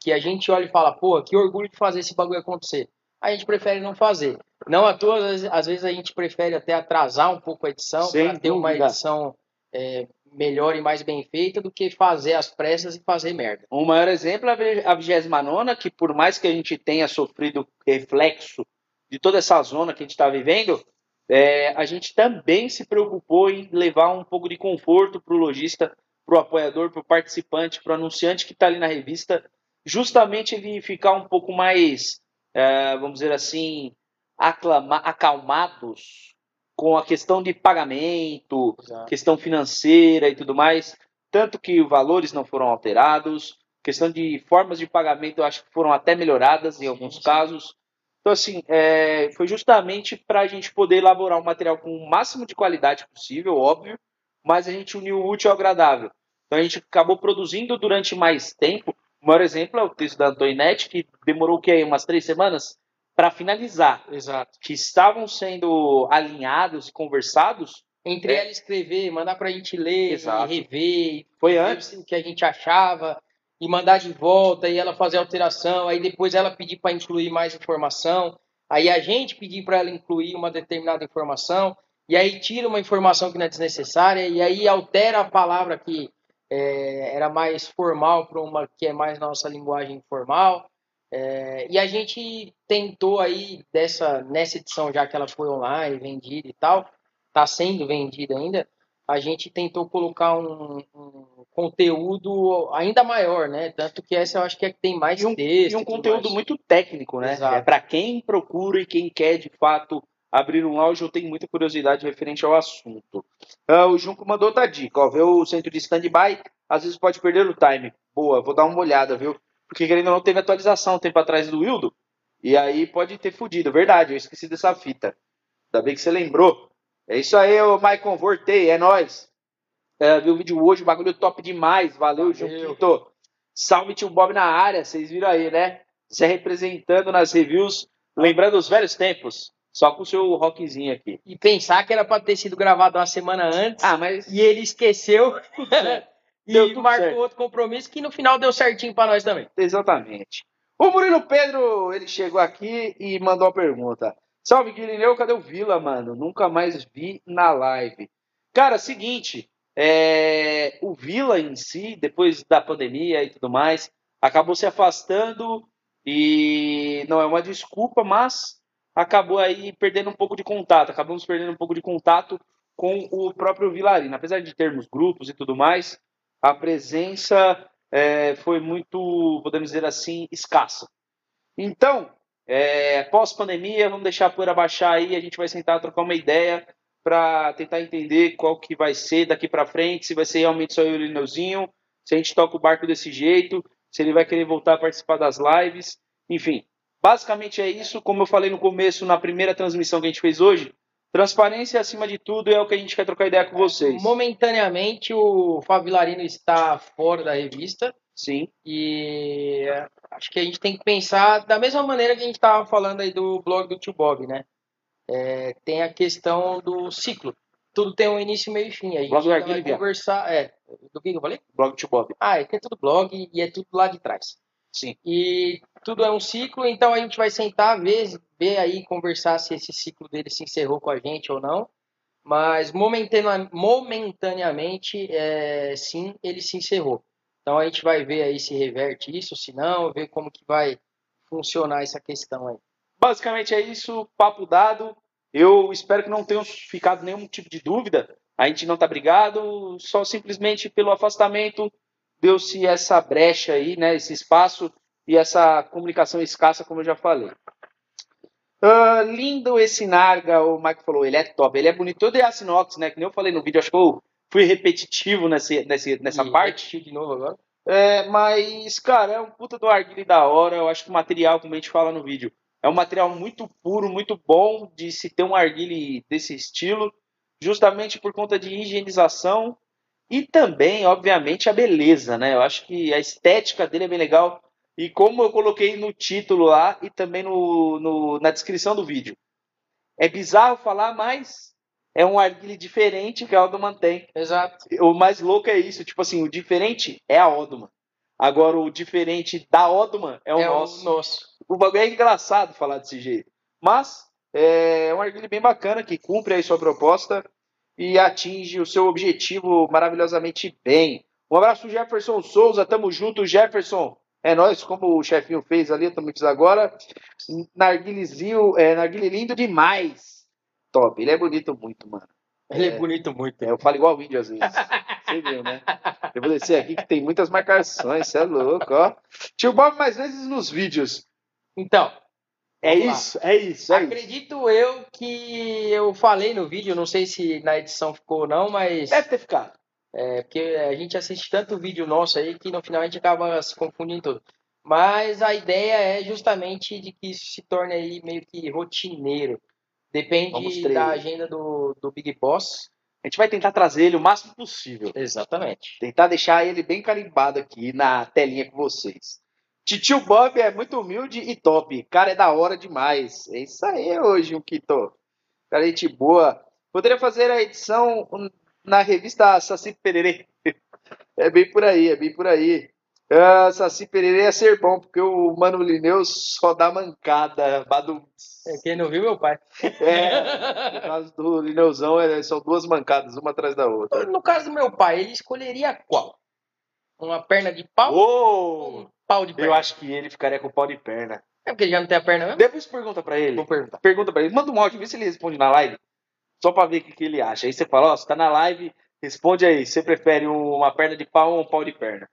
que a gente olha e fala, porra, que orgulho de fazer esse bagulho acontecer. A gente prefere não fazer. Não à toa, às vezes, a gente prefere até atrasar um pouco a edição para ter uma edição é, melhor e mais bem feita do que fazer as pressas e fazer merda. O maior exemplo é a 29, que por mais que a gente tenha sofrido reflexo de toda essa zona que a gente está vivendo, é, a gente também se preocupou em levar um pouco de conforto para o lojista, para o apoiador, para o participante, para o anunciante que está ali na revista, justamente ele ficar um pouco mais, é, vamos dizer assim, aclama, acalmados com a questão de pagamento, questão financeira e tudo mais. Tanto que valores não foram alterados, questão de formas de pagamento eu acho que foram até melhoradas em alguns sim. casos. Então, assim, é, foi justamente para a gente poder elaborar um material com o máximo de qualidade possível, óbvio, mas a gente uniu o útil ao agradável. Então, a gente acabou produzindo durante mais tempo. O maior exemplo é o texto da Antoinette, que demorou o quê? Umas três semanas para finalizar. Exato. Que estavam sendo alinhados e conversados Entre É. ela escrever, mandar pra gente ler, Exato. e rever, Foi antes. o que a gente achava, e mandar de volta, e ela fazer alteração, aí depois ela pedir para incluir mais informação, aí a gente pedir para ela incluir uma determinada informação, e aí tira uma informação que não é desnecessária, e aí altera a palavra que é, era mais formal para uma que é mais nossa linguagem informal. É, e a gente tentou aí dessa nessa edição já que ela foi online, vendida e tal, está sendo vendida ainda, a gente tentou colocar um, um conteúdo ainda maior, né? Tanto que essa eu acho que é que tem mais E um- texto. E um conteúdo mais. muito técnico, né? Exato. É para quem procura e quem quer de fato abrir um lounge ou tem muita curiosidade referente ao assunto. Ah, o Junco mandou outra dica, ó, ver o centro de stand-by, às vezes pode perder o time. Boa, vou dar uma olhada, viu? Porque querendo ou não teve atualização um tempo atrás do Wildo, e aí pode ter fudido. Verdade, eu esqueci dessa fita. Ainda bem que você lembrou. É isso aí, ô Maicon, voltei, é nóis. É, viu o vídeo hoje, bagulho top demais. Valeu. Junquito. Salve tio Bob na área, vocês viram aí, né? Você representando nas reviews, lembrando os velhos tempos. Só com o seu rockzinho aqui. E pensar que era pra ter sido gravado uma semana antes. Ah, mas. E ele esqueceu. Deu e marcou certo. outro compromisso que no final deu certinho pra nós também. Exatamente. O Murilo Pedro, ele chegou aqui e mandou uma pergunta. Salve, Guirineu, cadê o Vila, mano? Nunca mais vi na live. Cara, seguinte, é, o Vila em si, depois da pandemia e tudo mais, acabou se afastando e não é uma desculpa, mas acabou aí perdendo um pouco de contato. Acabamos perdendo um pouco de contato com o próprio Vilarino. Apesar de termos grupos e tudo mais, a presença é, foi muito, podemos dizer assim, escassa. Então, é, pós-pandemia, vamos deixar a poeira baixar aí, a gente vai sentar trocar uma ideia para tentar entender qual que vai ser daqui para frente, se vai ser realmente só eu e o Lineuzinho, se a gente toca o barco desse jeito, se ele vai querer voltar a participar das lives, enfim. Basicamente é isso, como eu falei no começo, na primeira transmissão que a gente fez hoje, transparência acima de tudo é o que a gente quer trocar ideia com vocês. Momentaneamente, o Fábio Larino está fora da revista. Sim, E é, acho que a gente tem que pensar da mesma maneira que a gente estava falando aí do blog do Tio Bob, né? É, tem a questão do ciclo. Tudo tem um início, meio e fim. A gente Blog do vai Bianco. conversar. É, do que eu falei? blog to Bob. Ah, é que é tudo blog e é tudo lá de trás. Sim. E tudo é um ciclo, então a gente vai sentar, ver, ver aí, conversar se esse ciclo dele se encerrou com a gente ou não. Mas momentane- momentaneamente, é, sim, ele se encerrou. Então a gente vai ver aí se reverte isso, se não, ver como que vai funcionar essa questão aí. Basicamente é isso, papo dado. Eu espero que não tenham ficado nenhum tipo de dúvida. A gente não tá brigado, só simplesmente pelo afastamento deu-se essa brecha aí, né, esse espaço e essa comunicação escassa, como eu já falei. Ah, lindo esse Narga, o Mike falou, ele é top, ele é bonito, todo é aço inox, né, que nem eu falei no vídeo, acho que eu fui repetitivo nesse, nesse, nessa E parte. de novo agora. É, mas, cara, é um puta do arguile da hora. Eu acho que o material, como a gente fala no vídeo, é um material muito puro, muito bom de se ter um arguile desse estilo, justamente por conta de higienização e também, obviamente, a beleza, né? Eu acho que a estética dele é bem legal. E como eu coloquei no título lá e também no, no- na descrição do vídeo, é bizarro falar, mas é um arguile diferente que a Aldo tem. Exato. O mais louco é isso, tipo assim, o diferente é a Oduman. Agora, o diferente da Oduman é o é nosso. o nosso. O bagulho é engraçado falar desse jeito. Mas é um arguilho bem bacana que cumpre aí sua proposta e atinge o seu objetivo maravilhosamente bem. Um abraço, Jefferson Souza. Tamo junto, Jefferson. É nós, como o chefinho fez ali, estamos aqui agora. Narguilezinho, é, narguile lindo demais. Top, ele é bonito muito, mano. Ele é, É. bonito muito. É, eu falo igual índio às vezes. Você viu, né? Eu vou descer aqui que tem muitas marcações, você é louco, ó. Tio Bob mais vezes nos vídeos. Então, É isso, é isso, é isso. acredito eu que eu falei no vídeo, não sei se na edição ficou ou não, mas Deve ter ficado. É porque a gente assiste tanto vídeo nosso aí que no final a gente acaba se confundindo tudo. Mas a ideia é justamente de que isso se torne aí meio que rotineiro. Depende da agenda do, do Big Boss. A gente vai tentar trazer ele o máximo possível. Exatamente. Tentar deixar ele bem carimbado aqui na telinha com vocês. Titio Bob é muito humilde e top. Cara, é da hora demais. É isso aí hoje, um Quito. Cara, gente boa. Poderia fazer a edição na revista Saci Pererê. É bem por aí, é bem por aí. Ah, Saci Pererê ia ser bom, porque o Mano Lineu só dá mancada. Badu... É, Quem não viu, meu pai. É, no caso do Lineuzão, é- são duas mancadas, uma atrás da outra. No caso do meu pai, ele escolheria qual? Uma perna de pau ou Uou! um pau de perna? Eu acho que ele ficaria com pau de perna. É porque ele já não tem a perna mesmo? Depois pergunta pra ele. Vou perguntar. Pergunta pra ele. Manda um áudio, vê se ele responde na live. Só pra ver o que, que ele acha. Aí você fala, ó, você tá na live, responde aí. Você prefere uma perna de pau ou um pau de perna?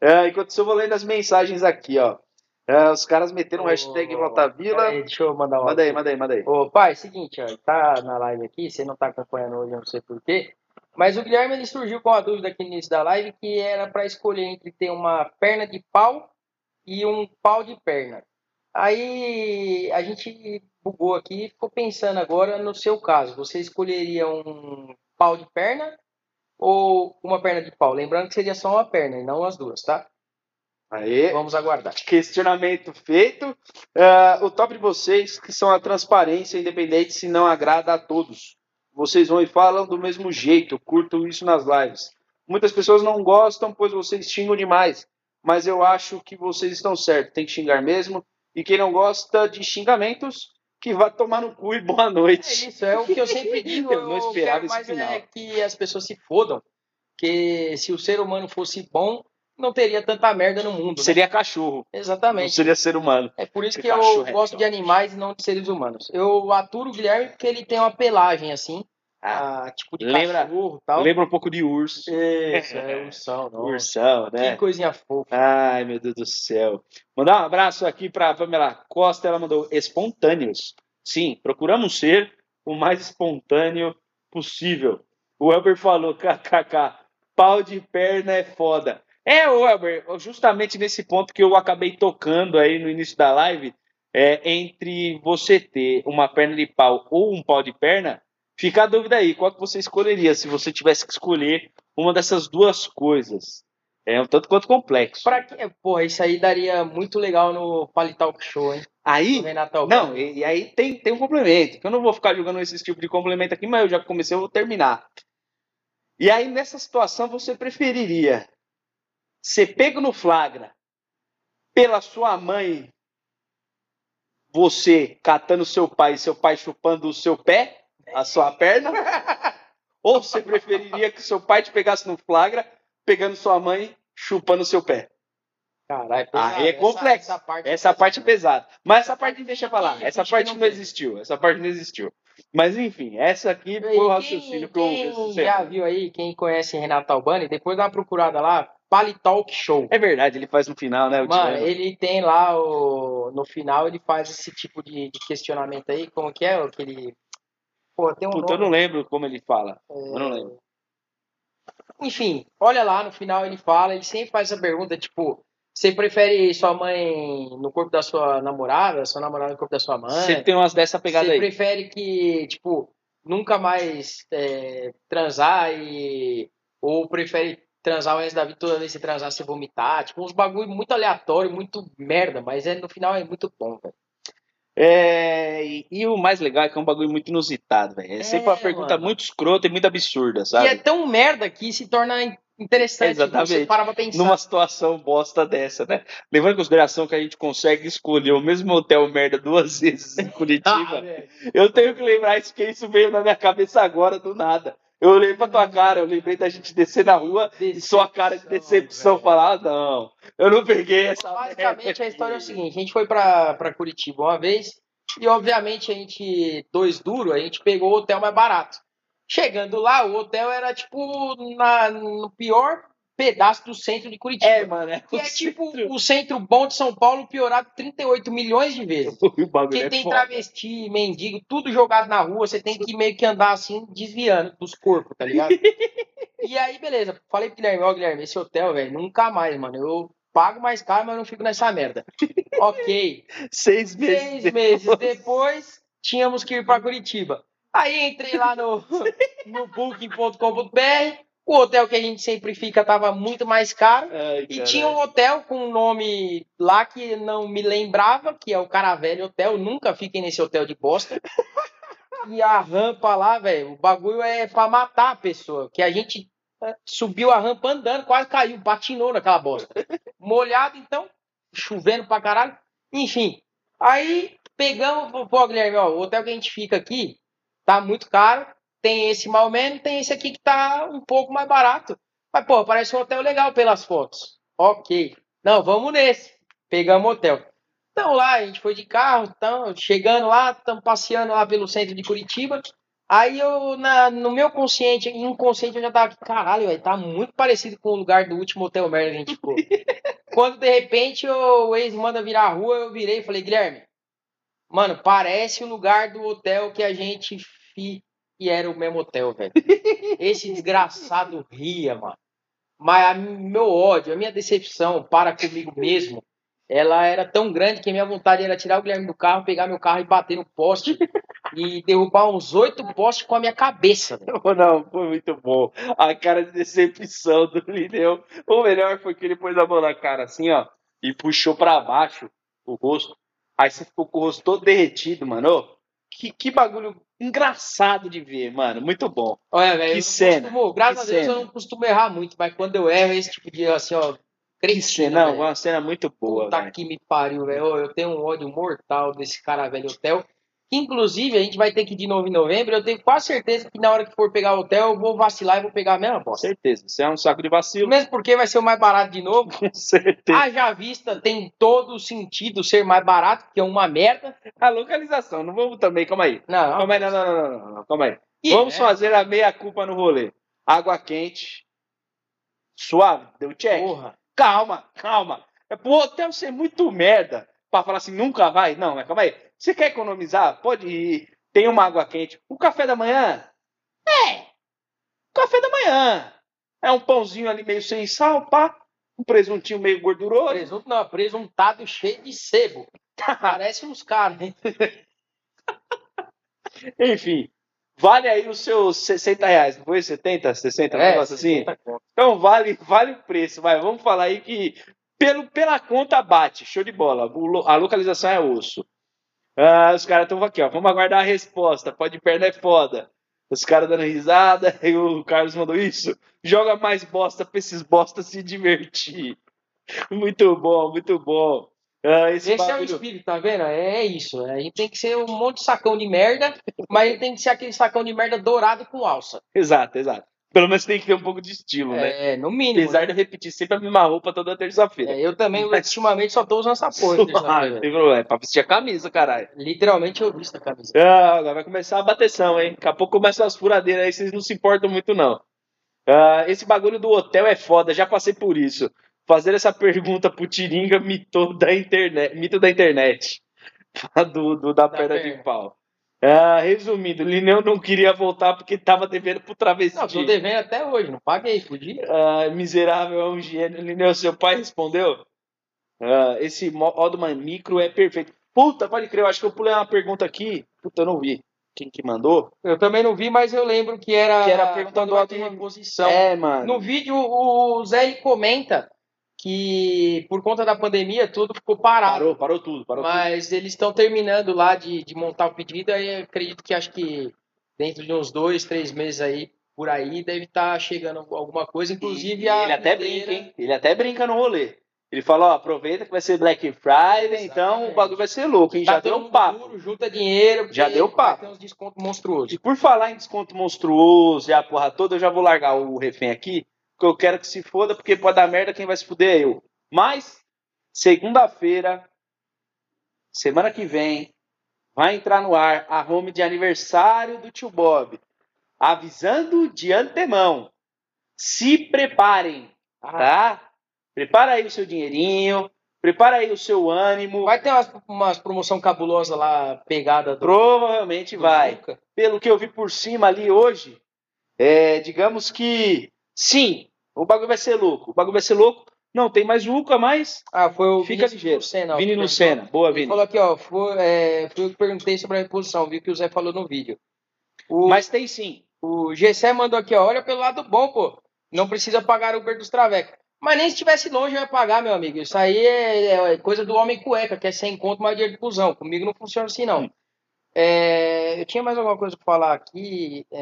É, enquanto isso, eu vou lendo as mensagens aqui, ó. É, os caras meteram um hashtag Vila. peraí, deixa eu mandar um Manda aí, manda aí, manda aí. Ô, pai, seguinte, ó, tá na live aqui, você não tá acompanhando hoje, eu não sei porquê, mas o Guilherme ele surgiu com a dúvida aqui no início da live que era para escolher entre ter uma perna de pau e um pau de perna. Aí a gente bugou aqui e ficou pensando agora no seu caso, você escolheria um pau de perna ou uma perna de pau? Lembrando que seria só uma perna e não as duas, tá? Aí, Vamos aguardar. questionamento feito. Ah, o top de vocês, que são a transparência, independente se não agrada a todos. Vocês vão e falam do mesmo jeito, eu curto isso nas lives. Muitas pessoas não gostam, pois vocês xingam demais. Mas eu acho que vocês estão certos, tem que xingar mesmo. E quem não gosta de xingamentos, que vá tomar no cu e boa É noite. isso, é o que eu sempre digo. Eu não esperava esse mais final. é que as pessoas se fodam. Que se o ser humano fosse bom, não teria tanta merda no mundo. né? Seria cachorro, não Exatamente. seria ser humano. É por isso Que que eu cachorro é gosto legal. de animais e não de seres humanos. Eu aturo o Guilherme porque ele tem uma pelagem assim, ah, tipo de lembra- cachorro tal. Lembra um pouco de urso. Isso, é ursão, não. Ursão, né? Que coisinha fofa. Ai, meu Deus do céu. Mandar um abraço aqui para Pamela Costa, ela mandou espontâneos. Sim, procuramos ser o mais espontâneo possível. O Elber falou, kkk, pau de perna é foda. É, Elber, justamente nesse ponto que eu acabei tocando aí no início da live, é, entre você ter uma perna de pau ou um pau de perna, fica a dúvida aí, qual que você escolheria se você tivesse que escolher uma dessas duas coisas? É um tanto quanto complexo. Pra que... Porra, isso aí daria muito legal no Palitalk Show, hein? Aí, não, e, e aí tem, tem um complemento, que eu não vou ficar jogando esse tipo de complemento aqui, mas eu já comecei, eu vou terminar. E aí, nessa situação, você preferiria ser pego no flagra pela sua mãe, você catando seu pai e seu pai chupando o seu pé, a sua perna? Ou você preferiria que seu pai te pegasse no flagra, pegando sua mãe, chupando o seu pé? Caralho, Aí é complexo. Essa, essa parte, Essa parte é pesada. Mas essa parte deixa pra lá. Essa parte não não existiu. Essa parte não existiu. Mas enfim, essa aqui foi o raciocínio que eu já viu aí, quem conhece Renato Albani, depois dá uma procurada lá, Palitalk Show. É verdade, ele faz no final, né? O Mano, ele tem lá o. No final ele faz esse tipo de, de questionamento aí, como que é? Aquele. Pô, tem um Puta, eu nome. não lembro como ele fala. é, Eu não lembro. Enfim, olha lá, no final ele fala, ele sempre faz essa pergunta, tipo, você prefere sua mãe no corpo da sua namorada, sua namorada no corpo da sua mãe? Sempre tem umas dessa pegada Você aí. prefere que, tipo, nunca mais é, transar e. Ou prefere transar o resto da vida toda vez que você transar, você vomitar? Tipo, uns bagulho muito aleatório, muito merda, mas é, no final é muito bom, velho. É, e, e o mais legal é que é um bagulho muito inusitado, velho. É sempre uma É, pergunta mano. muito escrota e muito absurda, E é sabe? tão merda que se torna interessante Exatamente. você parar pra pensar. Numa situação bosta dessa, né? Levando em consideração que a gente consegue escolher o mesmo hotel merda duas vezes em Ah, Curitiba, velho. Eu tenho que lembrar isso, que isso veio na minha cabeça agora, do nada. Eu olhei pra tua cara, eu lembrei da gente descer na rua e sua cara de decepção velho. falar, ah, não, eu não peguei essa Basicamente merda a história é o aqui." seguinte, a gente foi pra, pra Curitiba uma vez e obviamente a gente, dois duro, a gente pegou o hotel mais barato. Chegando lá, o hotel era tipo na, no pior pedaço do centro de Curitiba. É, mano, é que o é tipo centro. o centro bom de São Paulo piorado 38 milhões de vezes. Porque é tem foda. travesti, mendigo, tudo jogado na rua, você tem que meio que andar assim, desviando dos corpos, tá ligado? e aí, beleza, falei pro Guilherme, ó, Guilherme, esse hotel, velho, nunca mais, mano. Eu pago mais caro, mas não fico nessa merda. ok. Seis meses. Seis meses depois, tínhamos que ir pra Curitiba. Aí entrei lá no, no booking.com.br, o hotel que a gente sempre fica tava muito mais caro. Ai, E tinha um hotel com um nome lá que não me lembrava, que é o Caravelho Hotel. Nunca fiquem nesse hotel de bosta. E a rampa lá, velho, o bagulho é pra matar a pessoa. Que a gente eh, subiu a rampa andando, quase caiu, patinou naquela bosta. Molhado, então, chovendo pra caralho. Enfim, aí pegamos, pô, Guilherme, ó, o hotel que a gente fica aqui tá muito caro. Tem esse mal menos, tem esse aqui que tá um pouco mais barato. Mas, pô, parece um hotel legal pelas fotos. Ok. Não, vamos nesse. Pegamos o hotel. Então lá, a gente foi de carro, então, chegando lá, estamos passeando lá pelo centro de Curitiba. Aí eu, na, no meu consciente, inconsciente, eu já tava aqui, caralho, velho, tá muito parecido com o lugar do último hotel merda que a gente ficou. Quando de repente o ex manda virar a rua, eu virei e falei, Guilherme, mano, parece o lugar do hotel que a gente fi e era o mesmo hotel, velho. Esse desgraçado ria, mano. Mas meu ódio, a minha decepção para comigo mesmo, ela era tão grande que minha vontade era tirar o Guilherme do carro, pegar meu carro e bater no poste e derrubar uns oito postes com a minha cabeça. velho. Não, foi muito bom. A cara de decepção do Lineu. O melhor foi que ele pôs a mão na cara assim, ó. e puxou pra baixo o rosto. Aí você ficou com o rosto todo derretido, mano. Que, que bagulho engraçado de ver, mano. Muito bom. Olha, velho, Que eu não cena, costumo- graças que a Deus cena. eu não costumo errar muito, mas quando eu erro, esse tipo de, assim, ó, Que cretino, cena, velho. uma cena muito boa, Puta que me pariu, velho. Eu tenho um ódio mortal desse cara velho hotel. Que, inclusive, a gente vai ter que ir de novo em novembro. Eu tenho quase certeza que na hora que for pegar o hotel, eu vou vacilar e vou pegar a mesma bosta. certeza. Você é um saco de vacilo. Mesmo porque vai ser o mais barato de novo. Com certeza. Haja vista tem todo o sentido ser mais barato, que é uma merda. A localização, não vamos também, calma aí. Não, Calma aí, não, não, não, não, não, calma aí. que Vamos é. fazer a meia culpa no rolê. Água quente, suave, deu check. Porra. Calma, calma. É pro hotel ser muito merda pra falar assim, nunca vai. Não, mas calma aí. Você quer economizar? Pode ir. Tem uma água quente. O café da manhã? É. Café da manhã. É um pãozinho ali meio sem sal, pá. Um presuntinho meio gorduroso. Presunto não, presuntado cheio de sebo. Parece uns caras, hein? Enfim. Vale aí os seus 60 reais, não foi? 70, 60, um negócio assim? 60 conto. Então vale, vale o preço, vai. Vamos falar aí que pelo, pela conta bate, show de bola. A localização é osso. Ah, os caras estão aqui, ó. Vamos aguardar a resposta. Pode perna é foda. Os caras dando risada, e o Carlos mandou isso. Joga mais bosta pra esses bosta se divertir. Muito bom, muito bom. Ah, esse Esse é o espírito, tá vendo? É isso. A gente tem que ser um monte de sacão de merda, mas ele tem que ser aquele sacão de merda dourado com alça. Exato, exato. Pelo menos tem que ter um pouco de estilo, né? É, no mínimo. Apesar de eu repetir sempre a mesma roupa toda terça-feira. É, eu também, Mas- ultimamente, só tô usando essa porra. Ah, não tem problema, é pra vestir a camisa, caralho. Literalmente eu visto a camisa. Ah, agora vai começar a bateção, hein? Daqui a pouco começam as furadeiras aí, vocês não se importam muito, não. Ah, esse bagulho do hotel é foda, já passei por isso. Fazer essa pergunta pro Tiringa, mito da internet. Mito da internet. do, do- da, Da perna de perna. pau. Ah, resumindo, Lineu não queria voltar porque tava devendo pro travesti. Não, tô devendo até hoje, não paguei, podia. Ah, miserável é um gênio. Lineu, seu pai respondeu? Ah, esse Odman Micro é perfeito. Puta, pode crer, eu acho que eu pulei uma pergunta aqui. Puta, eu não vi. Quem que mandou? Eu também não vi, mas eu lembro que era, Que era perguntando alto ter em- reposição. É, mano. No vídeo, o Zé ele comenta que por conta da pandemia tudo ficou parado. Parou, parou tudo, parou tudo. Mas eles estão terminando lá de, de montar o pedido, aí acredito que acho que dentro de uns dois, três meses aí, por aí, deve estar chegando alguma coisa, inclusive E a. ele até brinca, hein? Ele até brinca no rolê. Ele fala, ó, aproveita que vai ser Black Friday, então Exatamente. o bagulho vai ser louco, hein? Tá Já deu um papo. duro, junta dinheiro, Já deu papo. ter uns descontos monstruosos. E por falar em desconto monstruoso e a porra toda, eu já vou largar o refém aqui, porque eu quero que se foda, porque pode dar merda, quem vai se fuder é eu. Mas, segunda-feira, semana que vem, vai entrar no ar a home de aniversário do tio Bob. Avisando de antemão. Se preparem, tá? Prepara aí o seu dinheirinho, prepara aí o seu ânimo. Vai ter umas, umas promoção cabulosa lá, pegada do, Provavelmente do vai. Zuca. pelo que eu vi por cima ali hoje, é, digamos que sim, o bagulho vai ser louco. O bagulho vai ser louco. Não tem mais Luca, mas Ah, foi o Fica Vinícius ligeiro. Lucena. ó, Vini Lucena. Boa, Ele Vini. falou aqui, ó, foi, é, foi eu que perguntei sobre a reposição, viu que o Zé falou no vídeo. O, Mas tem sim. o Gessé mandou aqui, ó, olha pelo lado bom, pô. Não precisa pagar o Uber dos Travecos. Mas nem se estivesse longe eu ia pagar, meu amigo. Isso aí é, é coisa do homem cueca, que é sem conto, mais dinheiro de cuzão. Comigo não funciona assim, não. É, eu tinha mais alguma coisa pra falar aqui. é,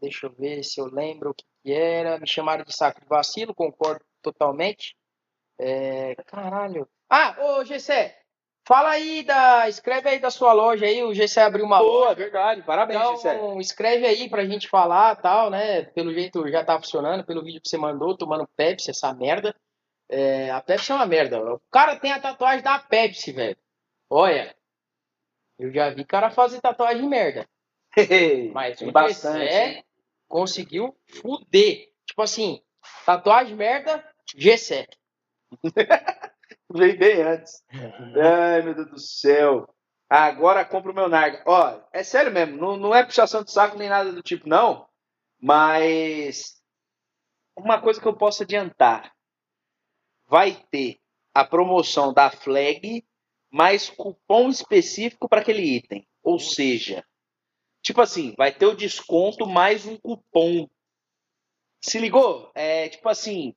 deixa eu ver se eu lembro o que, que era. Me chamaram de saco de vacilo, concordo totalmente. É, caralho. Ah, ô Gessé, fala aí da. Escreve aí da sua loja aí. O Gessé abriu uma loja. Boa, verdade. Parabéns, Então, Gessé. escreve aí pra gente falar tal, né? Pelo jeito já tá funcionando, pelo vídeo que você mandou, tomando Pepsi, essa merda. É, a Pepsi é uma merda. O cara tem a tatuagem da Pepsi, velho. Olha, eu já vi cara fazer tatuagem merda. Mas o bastante. Gessé conseguiu fuder. Tipo assim, tatuagem merda, Gessé. Veio bem antes. Ai, meu Deus do céu. Agora compra o meu Narga. Ó, é sério mesmo, não, não é puxação de saco nem nada do tipo, não. Mas uma coisa que eu posso adiantar. Vai ter a promoção da Flag mais cupom específico para aquele item. Ou seja, tipo assim, vai ter o desconto mais um cupom. Se ligou? É tipo assim,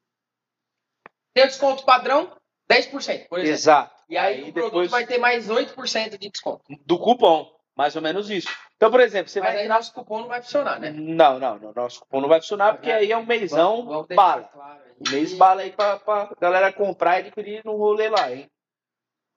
Tem o desconto padrão, 10%, por exemplo. Exato. E aí, o produto vai ter mais 8% de desconto. Do cupom, mais ou menos isso. Então, por exemplo, você Mas vai. aí nosso cupom não vai funcionar, né? Não, não, não. Nosso cupom não vai funcionar porque aí é um mêsão bala. claro aí. Um mês bala aí pra, pra galera comprar e adquirir no rolê lá, hein?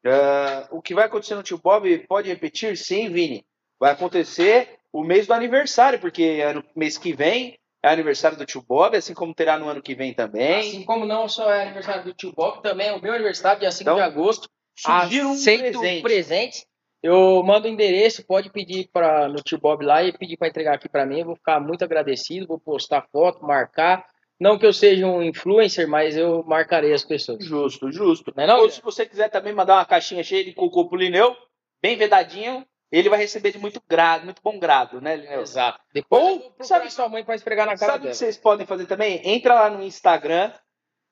Ah, o que vai acontecer no Tio Bob pode repetir? Sim, Vini. Vai acontecer o mês do aniversário, porque é no mês que vem é aniversário do Tio Bob, assim como terá no ano que vem também. Assim como não só é aniversário do tio Bob, também é o meu aniversário, dia 5 Então, de agosto. Surgiram um presente. presentes. Eu mando o endereço, pode pedir para no tio Bob lá e pedir para entregar aqui para mim. Eu vou ficar muito agradecido, vou postar foto, marcar. Não que eu seja um influencer, mas eu marcarei as pessoas. Justo, justo. Não é não, Ou se você quiser também mandar uma caixinha cheia de cocô pro Lineu, bem vedadinho, ele vai receber de muito grado, muito bom grado, né, Lineu? Exato. Depois Ou, sabe- sua mãe para esfregar na cara Sabe o que vocês podem fazer também? Entra lá no Instagram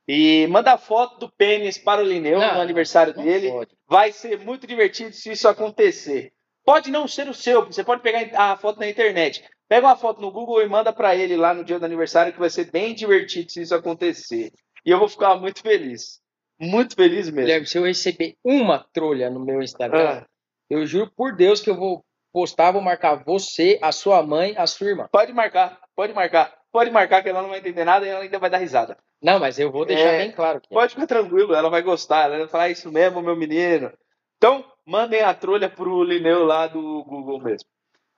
e manda foto do pênis para o Lineu Não, no aniversário não dele. pode. Vai ser muito divertido se isso acontecer. Pode não ser o seu, você pode pegar a foto na internet. Pega uma foto no Google e manda para ele lá no dia do aniversário, que vai ser bem divertido se isso acontecer. E eu vou ficar muito feliz. Muito feliz mesmo. Guilherme, se eu receber uma trolha no meu Instagram, Ah, eu juro por Deus que eu vou postar, vou marcar você, a sua mãe, a sua irmã. pode marcar, pode marcar. Pode marcar que ela não vai entender nada e ela ainda vai dar risada. Não, mas eu vou deixar É, bem claro que Pode ficar tranquilo, ela vai gostar. Ela vai falar "É isso mesmo, meu menino. Então, mandem a trolha pro Lineu lá do Google mesmo.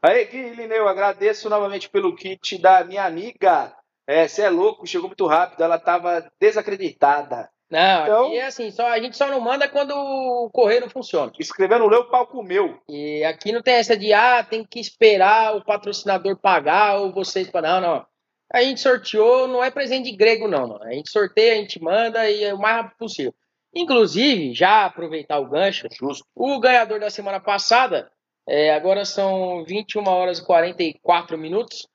Aí, aqui, Lineu, agradeço novamente pelo kit da minha amiga. É, você é louco, chegou muito rápido, ela tava desacreditada. Não, Então- aqui é assim, só, a gente só não manda quando o correio não funciona. Escrevendo leu o pau comeu. E aqui não tem essa de, ah, tem que esperar o patrocinador pagar ou vocês. Não, não. A gente sorteou, não é presente de grego, não, mano. A gente sorteia, a gente manda e é o mais rápido possível. Inclusive, já aproveitar o gancho, Justo. o ganhador da semana passada, é, agora são 21 horas e 44 minutos,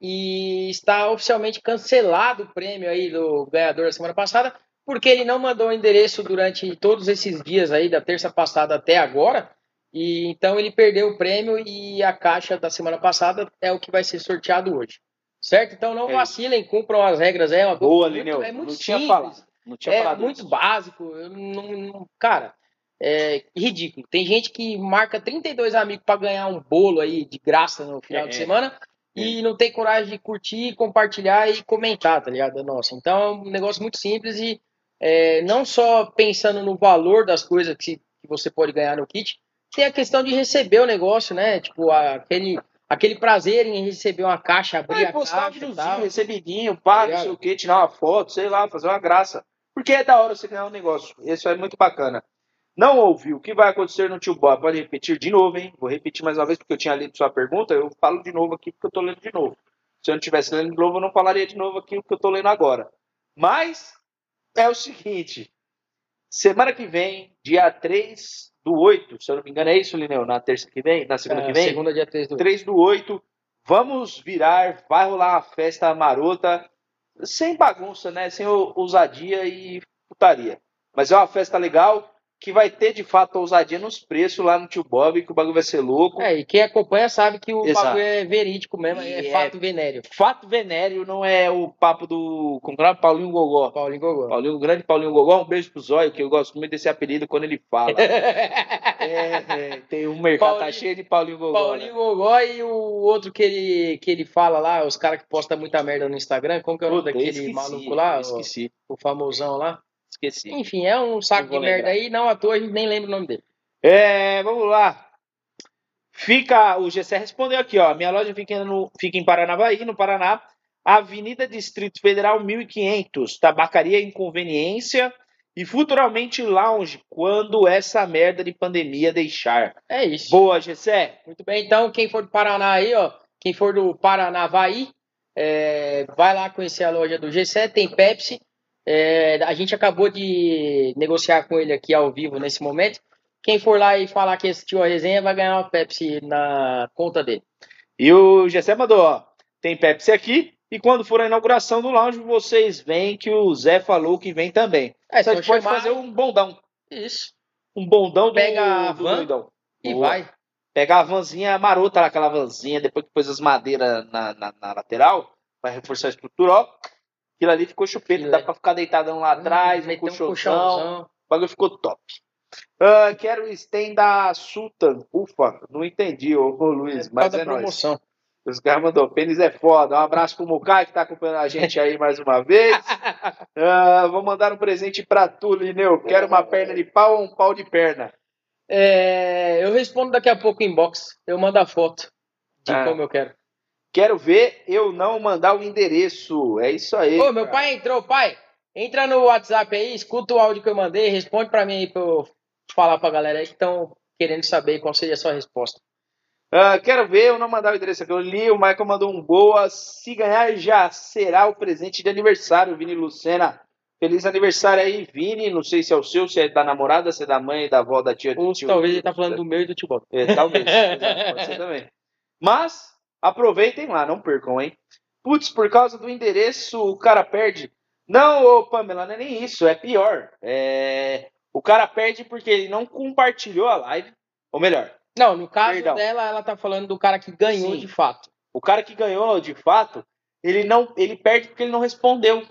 e está oficialmente cancelado o prêmio aí do ganhador da semana passada, porque ele não mandou o endereço durante todos esses dias aí, da terça passada até agora, e então ele perdeu o prêmio e a caixa da semana passada é o que vai ser sorteado hoje. Certo? Então não É vacilem, cumpram as regras. É uma Boa, muito- Lineu. É muito não tinha simples. falado. Não tinha É muito isso. básico. não- não- cara, é ridículo. Tem gente que marca 32 amigos para ganhar um bolo aí de graça no final É, de é. semana e não tem coragem de curtir, compartilhar e comentar, tá ligado? Nossa, então é um negócio muito simples e é, não só pensando no valor das coisas que, que você pode ganhar no kit, tem a questão de receber o negócio, né? Tipo, aquele, aquele prazer em receber uma caixa, abrir É, a caixa videozinho, recebidinho, pá, não Ligado? sei o que, tirar uma foto, sei lá, fazer uma graça. Porque é da hora você ganhar um negócio. Isso é muito bacana. Não ouviu o que vai acontecer no tio Bob? Pode repetir de novo, hein? Vou repetir mais uma vez porque eu tinha lido sua pergunta. Eu falo de novo aqui porque eu tô lendo de novo. Se eu não tivesse lendo de novo, eu não falaria de novo aqui o que eu tô lendo agora. Mas é o seguinte: semana que vem, dia 3 do 8, se eu não me engano, é isso, Lineu? Na terça que vem? Na segunda É, que vem? Segunda, dia 3 do 3 do 8, vamos virar, vai rolar uma festa marota, sem bagunça, né? Sem ou- ousadia e putaria. Mas é uma festa legal que vai ter de fato ousadia nos preços lá no Tio Bob, que o bagulho vai ser louco. É, e quem acompanha sabe que o Exato. bagulho é verídico mesmo, é, é- fato venéreo. Fato venéreo não é o papo do. Como é o? Paulinho Gogó. Paulinho Gogó. Paulinho, o grande Paulinho Gogó, um beijo pro Zóio, que eu gosto muito desse apelido quando ele fala. É, é, tem um mercado, tá Paulinho- cheio de Paulinho Gogó. Paulinho né? Gogó e o outro que ele, que ele fala lá, os caras que postam muita merda no Instagram, como que é o nome daquele esqueci, maluco lá, o, Esqueci, o famosão lá? Esqueci. Enfim, é um saco de merda aí, não à toa a gente nem lembra o nome dele. É, vamos lá. Fica, o GC respondeu aqui, ó. Minha loja fica, no, fica em Paranavaí, no Paraná. Avenida Distrito Federal 1500. Tabacaria Inconveniência e futuramente lounge quando essa merda de pandemia deixar. É isso. Boa, Gessé. Muito bem, então quem for do Paraná aí, ó, quem for do Paranavaí, é, vai lá conhecer a loja do G7, tem Pepsi. É, a gente acabou de negociar com ele aqui ao vivo nesse momento. Quem for lá e falar que assistiu a resenha vai ganhar uma Pepsi na conta dele. E o Gessé mandou, ó. Tem Pepsi aqui. E quando for a inauguração do lounge, vocês veem que o Zé falou que vem também. É, a só gente pode chamar fazer um bondão. isso Um bondão do, Pega a do van doidão. e Boa. vai. Pegar a vanzinha marota, aquela vanzinha, depois que pôs as madeiras na, na, na lateral, para reforçar a estrutura, ó. Aquilo ali ficou chupeta, Aquilo dá é. pra ficar deitadão lá atrás, um Meter colchãozão. bagulho ficou top. Uh, quero o Sten da Sultan. Ufa, não entendi, ô, ô Luiz, mas é promoção. Nóis. Os caras mandou, pênis é foda. Um abraço pro Mukai que tá acompanhando a gente aí mais uma vez. Uh, vou mandar um presente pra tu, Lineu. Quero uma perna de pau ou um pau de perna? É, eu respondo daqui a pouco em inbox. Eu mando a foto de ah. como eu quero. Quero ver eu não mandar o endereço. É isso aí. Ô, meu pai entrou, pai. Entra no WhatsApp aí, escuta o áudio que eu mandei, responde para mim aí pra eu falar pra galera aí que estão querendo saber qual seria a sua resposta. Uh, quero ver, eu não mandar o endereço aqui. Eu li, o Michael mandou um boa. Se ganhar, já será o presente de aniversário, Vini Lucena. Feliz aniversário aí, Vini. Não sei se é o seu, se é da namorada, se é da mãe, da avó, da tia. Ou tio, talvez ele tá falando do meu e do tio Bob. É, talvez. pode ser também. Mas, aproveitem lá, não percam, hein? Putz, por causa do endereço, o cara perde. Não, ô Pamela, não é nem isso, é pior. É... O cara perde porque ele não compartilhou a live. Ou melhor. Não, no caso perdão. dela, ela tá falando do cara que ganhou Sim. de fato. O cara que ganhou de fato, ele não, ele perde porque ele não respondeu.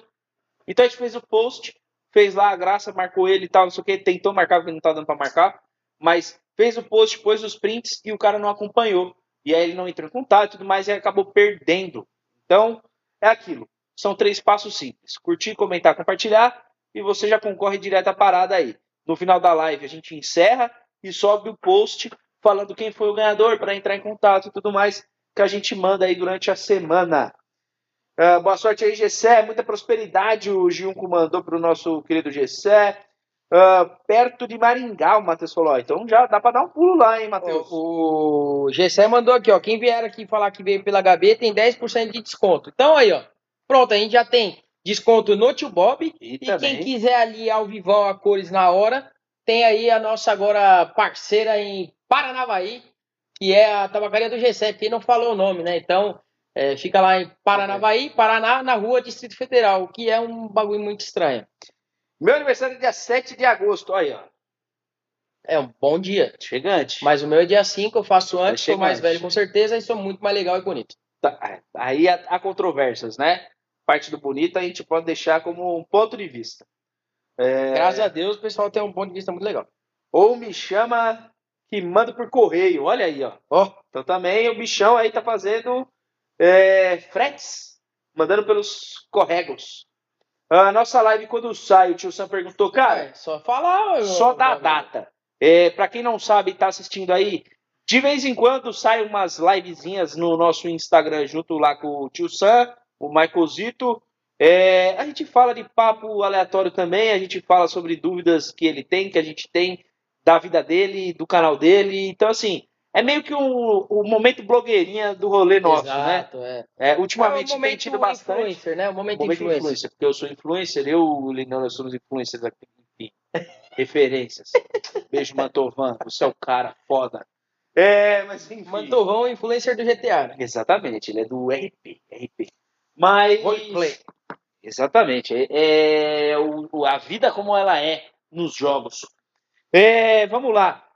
Então a gente fez o post, fez lá a graça, marcou ele e tal, não sei o que, tentou marcar porque não tá dando para marcar, mas fez o post, pôs os prints e o cara não acompanhou. E aí ele não entrou em contato e tudo mais e acabou perdendo. Então, é aquilo. São três passos simples: curtir, comentar, compartilhar e você já concorre direto à parada aí. No final da live a gente encerra e sobe o post falando quem foi o ganhador para entrar em contato e tudo mais que a gente manda aí durante a semana. Uh, boa sorte aí, Gessé. Muita prosperidade o Giunco mandou para o nosso querido Gessé. Uh, perto de Maringá, o Matheus falou. Então já dá para dar um pulo lá, hein, Matheus? O, o Gessé mandou aqui, ó. Quem vier aqui falar que veio pela HB tem 10% de desconto. Então aí, ó. Pronto, a gente já tem desconto no Tio Bob. E, e quem quiser ali ao vivão a cores na hora, tem aí a nossa agora parceira em Paranavaí, que é a tabacaria do Gessé. Quem não falou o nome, né? Então, é, fica lá em Paranavaí, Paraná, na rua Distrito Federal, o que é um bagulho muito estranho. Meu aniversário é dia 7 de agosto, olha aí, ó. É um bom dia. Chegante. Mas o meu é dia 5, eu faço antes, sou mais velho com certeza e sou muito mais legal e bonito. Tá, aí há controvérsias, né? Parte do bonito a gente pode deixar como um ponto de vista. É... Graças a Deus o pessoal tem um ponto de vista muito legal. Ou me chama que manda por correio, olha aí, ó. ó então também o bichão aí tá fazendo é, fretes, mandando pelos corregos. A nossa live quando sai, o tio Sam perguntou, cara. É, só falar. Só dá a data. É, para quem não sabe, tá assistindo aí, de vez em quando saem umas livezinhas no nosso Instagram junto lá com o tio Sam, o Michaelzito. É, a gente fala de papo aleatório também, a gente fala sobre dúvidas que ele tem, que a gente tem da vida dele, do canal dele. Então, assim, é meio que o um, um momento blogueirinha do rolê nosso, né? Exato, né? É. é ultimamente é tem tido bastante. Influencer, né? O momento, momento influencer. influencer. Porque eu sou influencer, eu, o Linão, nós somos influencers aqui. Enfim, referências. Beijo, Mantovan. Você é o cara foda. É, mas enfim. Mantovão é influencer do GTA. Né? Exatamente, ele é do RP. RP. Mas. Roleplay. Exatamente. É, é o, a vida como ela é nos jogos. É, vamos lá.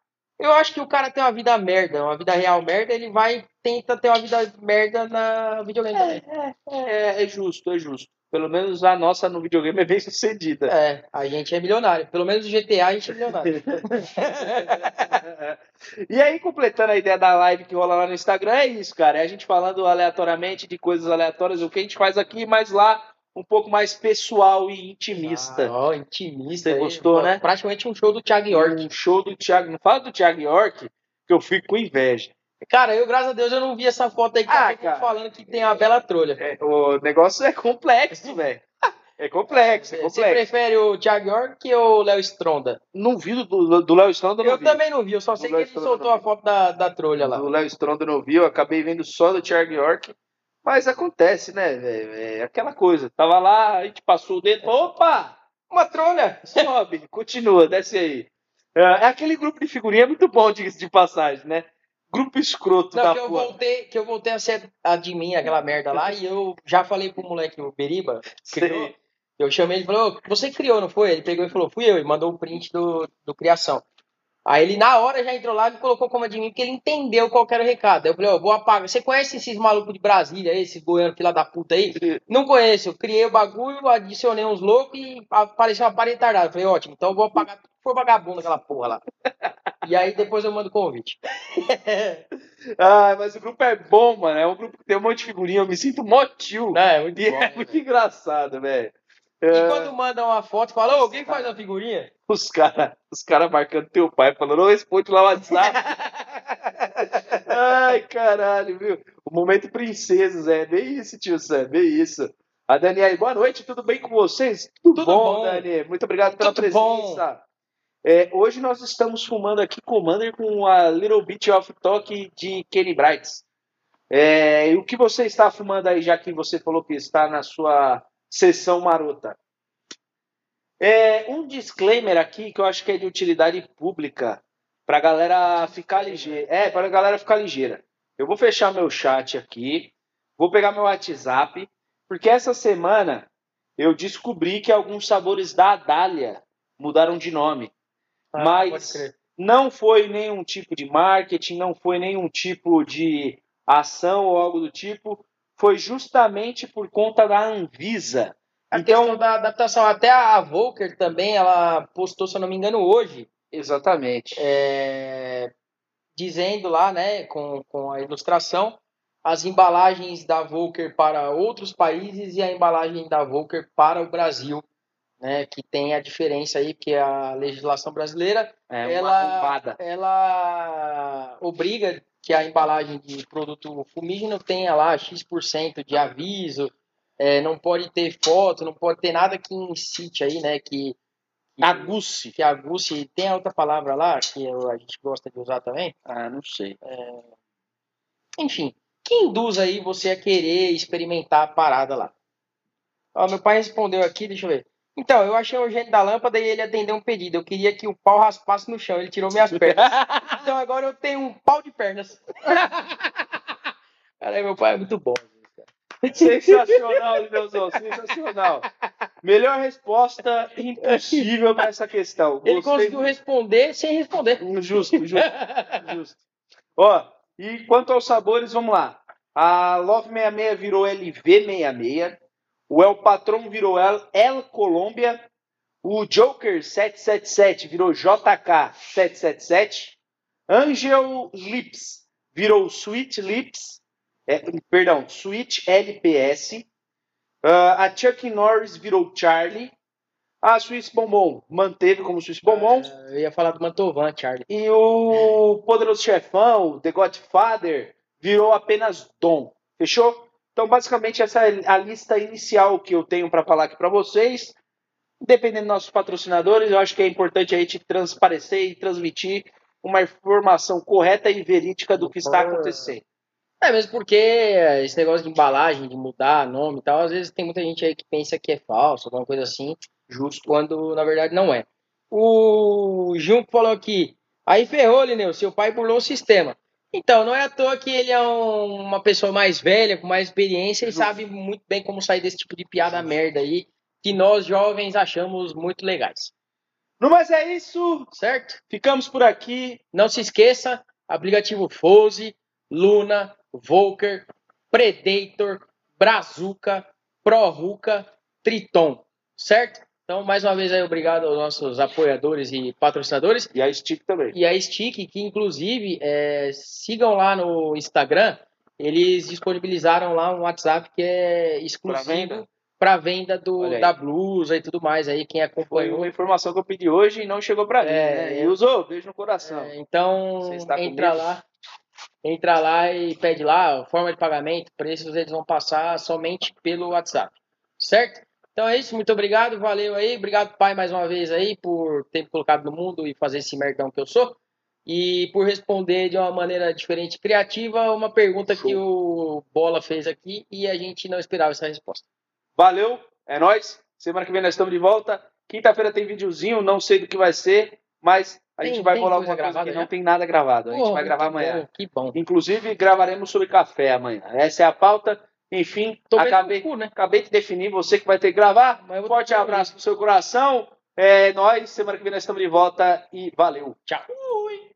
Eu acho que o cara tem uma vida merda, uma vida real merda, ele vai tenta ter uma vida merda na videogame é, também. É, é, é justo, é justo. Pelo menos a nossa no videogame é bem sucedida. É, a gente é milionário. Pelo menos no GTA a gente é milionário. e aí, completando a ideia da live que rola lá no Instagram, é isso, cara. É a gente falando aleatoriamente de coisas aleatórias, o que a gente faz aqui, mas lá um pouco mais pessoal e intimista. Ah, oh, intimista. Você gostou, aí, né? Praticamente um show do Thiago York. Um show do Thiago. Não fala do Thiago York, que eu fico com inveja. Cara, eu, graças a Deus, eu não vi essa foto aí que ah, tá falando que tem uma bela trolha. É, o negócio é complexo, velho. É complexo, é complexo. Você prefere o Thiago York ou o Léo Stronda? Não vi do, do Léo Stronda, não Eu vi. também não vi, eu só sei que ele soltou a foto da, da trolha lá. Do Léo Stronda não vi, eu acabei vendo só do Thiago York. Mas acontece, né? É, é aquela coisa. Tava lá, a gente passou o dedo, opa! Uma trolha! Sobe, continua, desce aí. É, é aquele grupo de figurinha muito bom, diga-se de passagem, né? Grupo escroto Não, da que eu voltei Que eu voltei a ser admin, aquela merda lá, e eu já falei pro moleque, o Beriba, criou, eu chamei ele e falou, você criou, não foi? Ele pegou e falou, fui eu, e mandou o print do, do Criação. Aí ele na hora já entrou lá e colocou como de mim, porque ele entendeu qual era o recado. Aí eu falei, ó, vou apagar. Você conhece esses malucos de Brasília aí, esse goiano filha da puta aí? Não conheço. Eu criei o bagulho, adicionei uns loucos e apareceu uma parede retardada. Eu falei, ótimo, então eu vou apagar tudo que for vagabundo aquela porra lá. e aí depois eu mando o convite. ah, mas o grupo é bom, mano. É um grupo que tem um monte de figurinha. Eu me sinto mó tio. É, muito bom. é muito engraçado, velho. E É, quando mandam uma foto, fala, ô, alguém faz uma figurinha? Os caras os cara marcando teu pai, falando, não responde lá o WhatsApp. Ai, caralho, viu? O momento princesas, é bem isso, tio Sam, bem isso. A Daniela, boa noite, tudo bem com vocês? Tudo, Tudo bom, bom. Dani? Muito obrigado pela Tudo presença. É, hoje nós estamos fumando aqui Commander com a Little Bit of Talk de Kenny Brights. É, e o que você está fumando aí, já que você falou que está na sua sessão marota? É, um disclaimer aqui que eu acho que é de utilidade pública para a galera ficar ligeira. É, para a galera ficar ligeira. Eu vou fechar meu chat aqui, vou pegar meu WhatsApp, porque essa semana eu descobri que alguns sabores da Adália mudaram de nome. Ah, Mas-. Não foi nenhum tipo de marketing, não foi nenhum tipo de ação ou algo do tipo. Foi justamente por conta da Anvisa. A Então- questão da adaptação, até a Volker também, ela postou, se eu não me engano, hoje, Exatamente. é, dizendo lá, né, com, com a ilustração, as embalagens da Volker para outros países e a embalagem da Volker para o Brasil, né, que tem a diferença aí, porque a legislação brasileira, É ela- ela obriga que a embalagem de produto fumígeno tenha lá X% de aviso, é, não pode ter foto, não pode ter nada que incite aí, né, que, que Aguce. que aguce, tem a outra palavra lá que eu- a gente gosta de usar também, Ah, não sei. enfim, que induz aí você a querer experimentar a parada lá. Ó, meu pai respondeu aqui, deixa eu ver. Então, eu achei o gênio da lâmpada e ele atendeu um pedido. Eu queria que o pau raspasse no chão, ele tirou minhas pernas. Então agora eu tenho um pau de pernas. Cara, meu pai é muito bom. Sensacional, Leozão, sensacional. Melhor resposta impossível para essa questão. Ele Gostei conseguiu responder sem responder. Justo, justo, justo. Ó, e quanto aos sabores, vamos lá. A Love 66 virou LV66. O El Patron virou El, El Colômbia. O Joker 777 virou JK 777. Angel Lips virou Sweet Lips. É, perdão, Sweet LPS. Ah, a Chuck Norris virou Charlie. A Swiss Bombom manteve como Swiss Bombom. É, Eu ia falar do Mantovan, Charlie. E o Poderoso Chefão, The Godfather, virou apenas Dom. Fechou? Então, basicamente, essa é a lista inicial que eu tenho para falar aqui para vocês. Dependendo dos nossos patrocinadores, eu acho que é importante a gente transparecer e transmitir uma informação correta e verídica do que está acontecendo. É mesmo porque esse negócio de embalagem, de mudar nome e tal, às vezes tem muita gente aí que pensa que é falso, alguma coisa assim, Justo. quando na verdade não é. O Junco falou aqui, aí ferrou, Lineu, seu pai burlou o sistema. Então, não é à toa que ele é um- uma pessoa mais velha, com mais experiência e Justo. sabe muito bem como sair desse tipo de piada merda aí, que nós jovens achamos muito legais. No mais é isso. Certo? Ficamos por aqui. Não se esqueça, aplicativo Fose, Luna, Volker, Predator, Brazuca, ProRuca, Triton, certo? Então, mais uma vez aí, obrigado aos nossos apoiadores e patrocinadores. E a Stick também. E a Stick, que inclusive, é, sigam lá no Instagram, eles disponibilizaram lá um WhatsApp que é exclusivo para venda do, da blusa e tudo mais aí, quem Foi acompanhou. uma informação que eu pedi hoje e não chegou para mim. É, né? é. E usou, beijo no coração. É, então, entra lá, entra lá e pede lá, forma de pagamento, preços eles vão passar somente pelo WhatsApp, certo? Então é isso, muito obrigado, valeu aí, obrigado pai mais uma vez aí por ter me colocado no mundo e fazer esse merdão que eu sou e por responder de uma maneira diferente e criativa uma pergunta Show. que o Bola fez aqui e a gente não esperava essa resposta. Valeu, é nóis. Semana que vem nós estamos de volta. Quinta-feira tem videozinho, não sei do que vai ser, mas a Tem- gente vai coisa alguma coisa que já? não tem nada gravado. A gente Pô, vai gravar amanhã. bom, que bom. Inclusive, gravaremos sobre café amanhã. Essa é a pauta. Enfim, Tomei acabei, cu, né? acabei de definir você que vai ter que gravar. Forte abraço no seu coração. É nóis. Semana que vem nós estamos de volta e valeu. Tchau. Ui.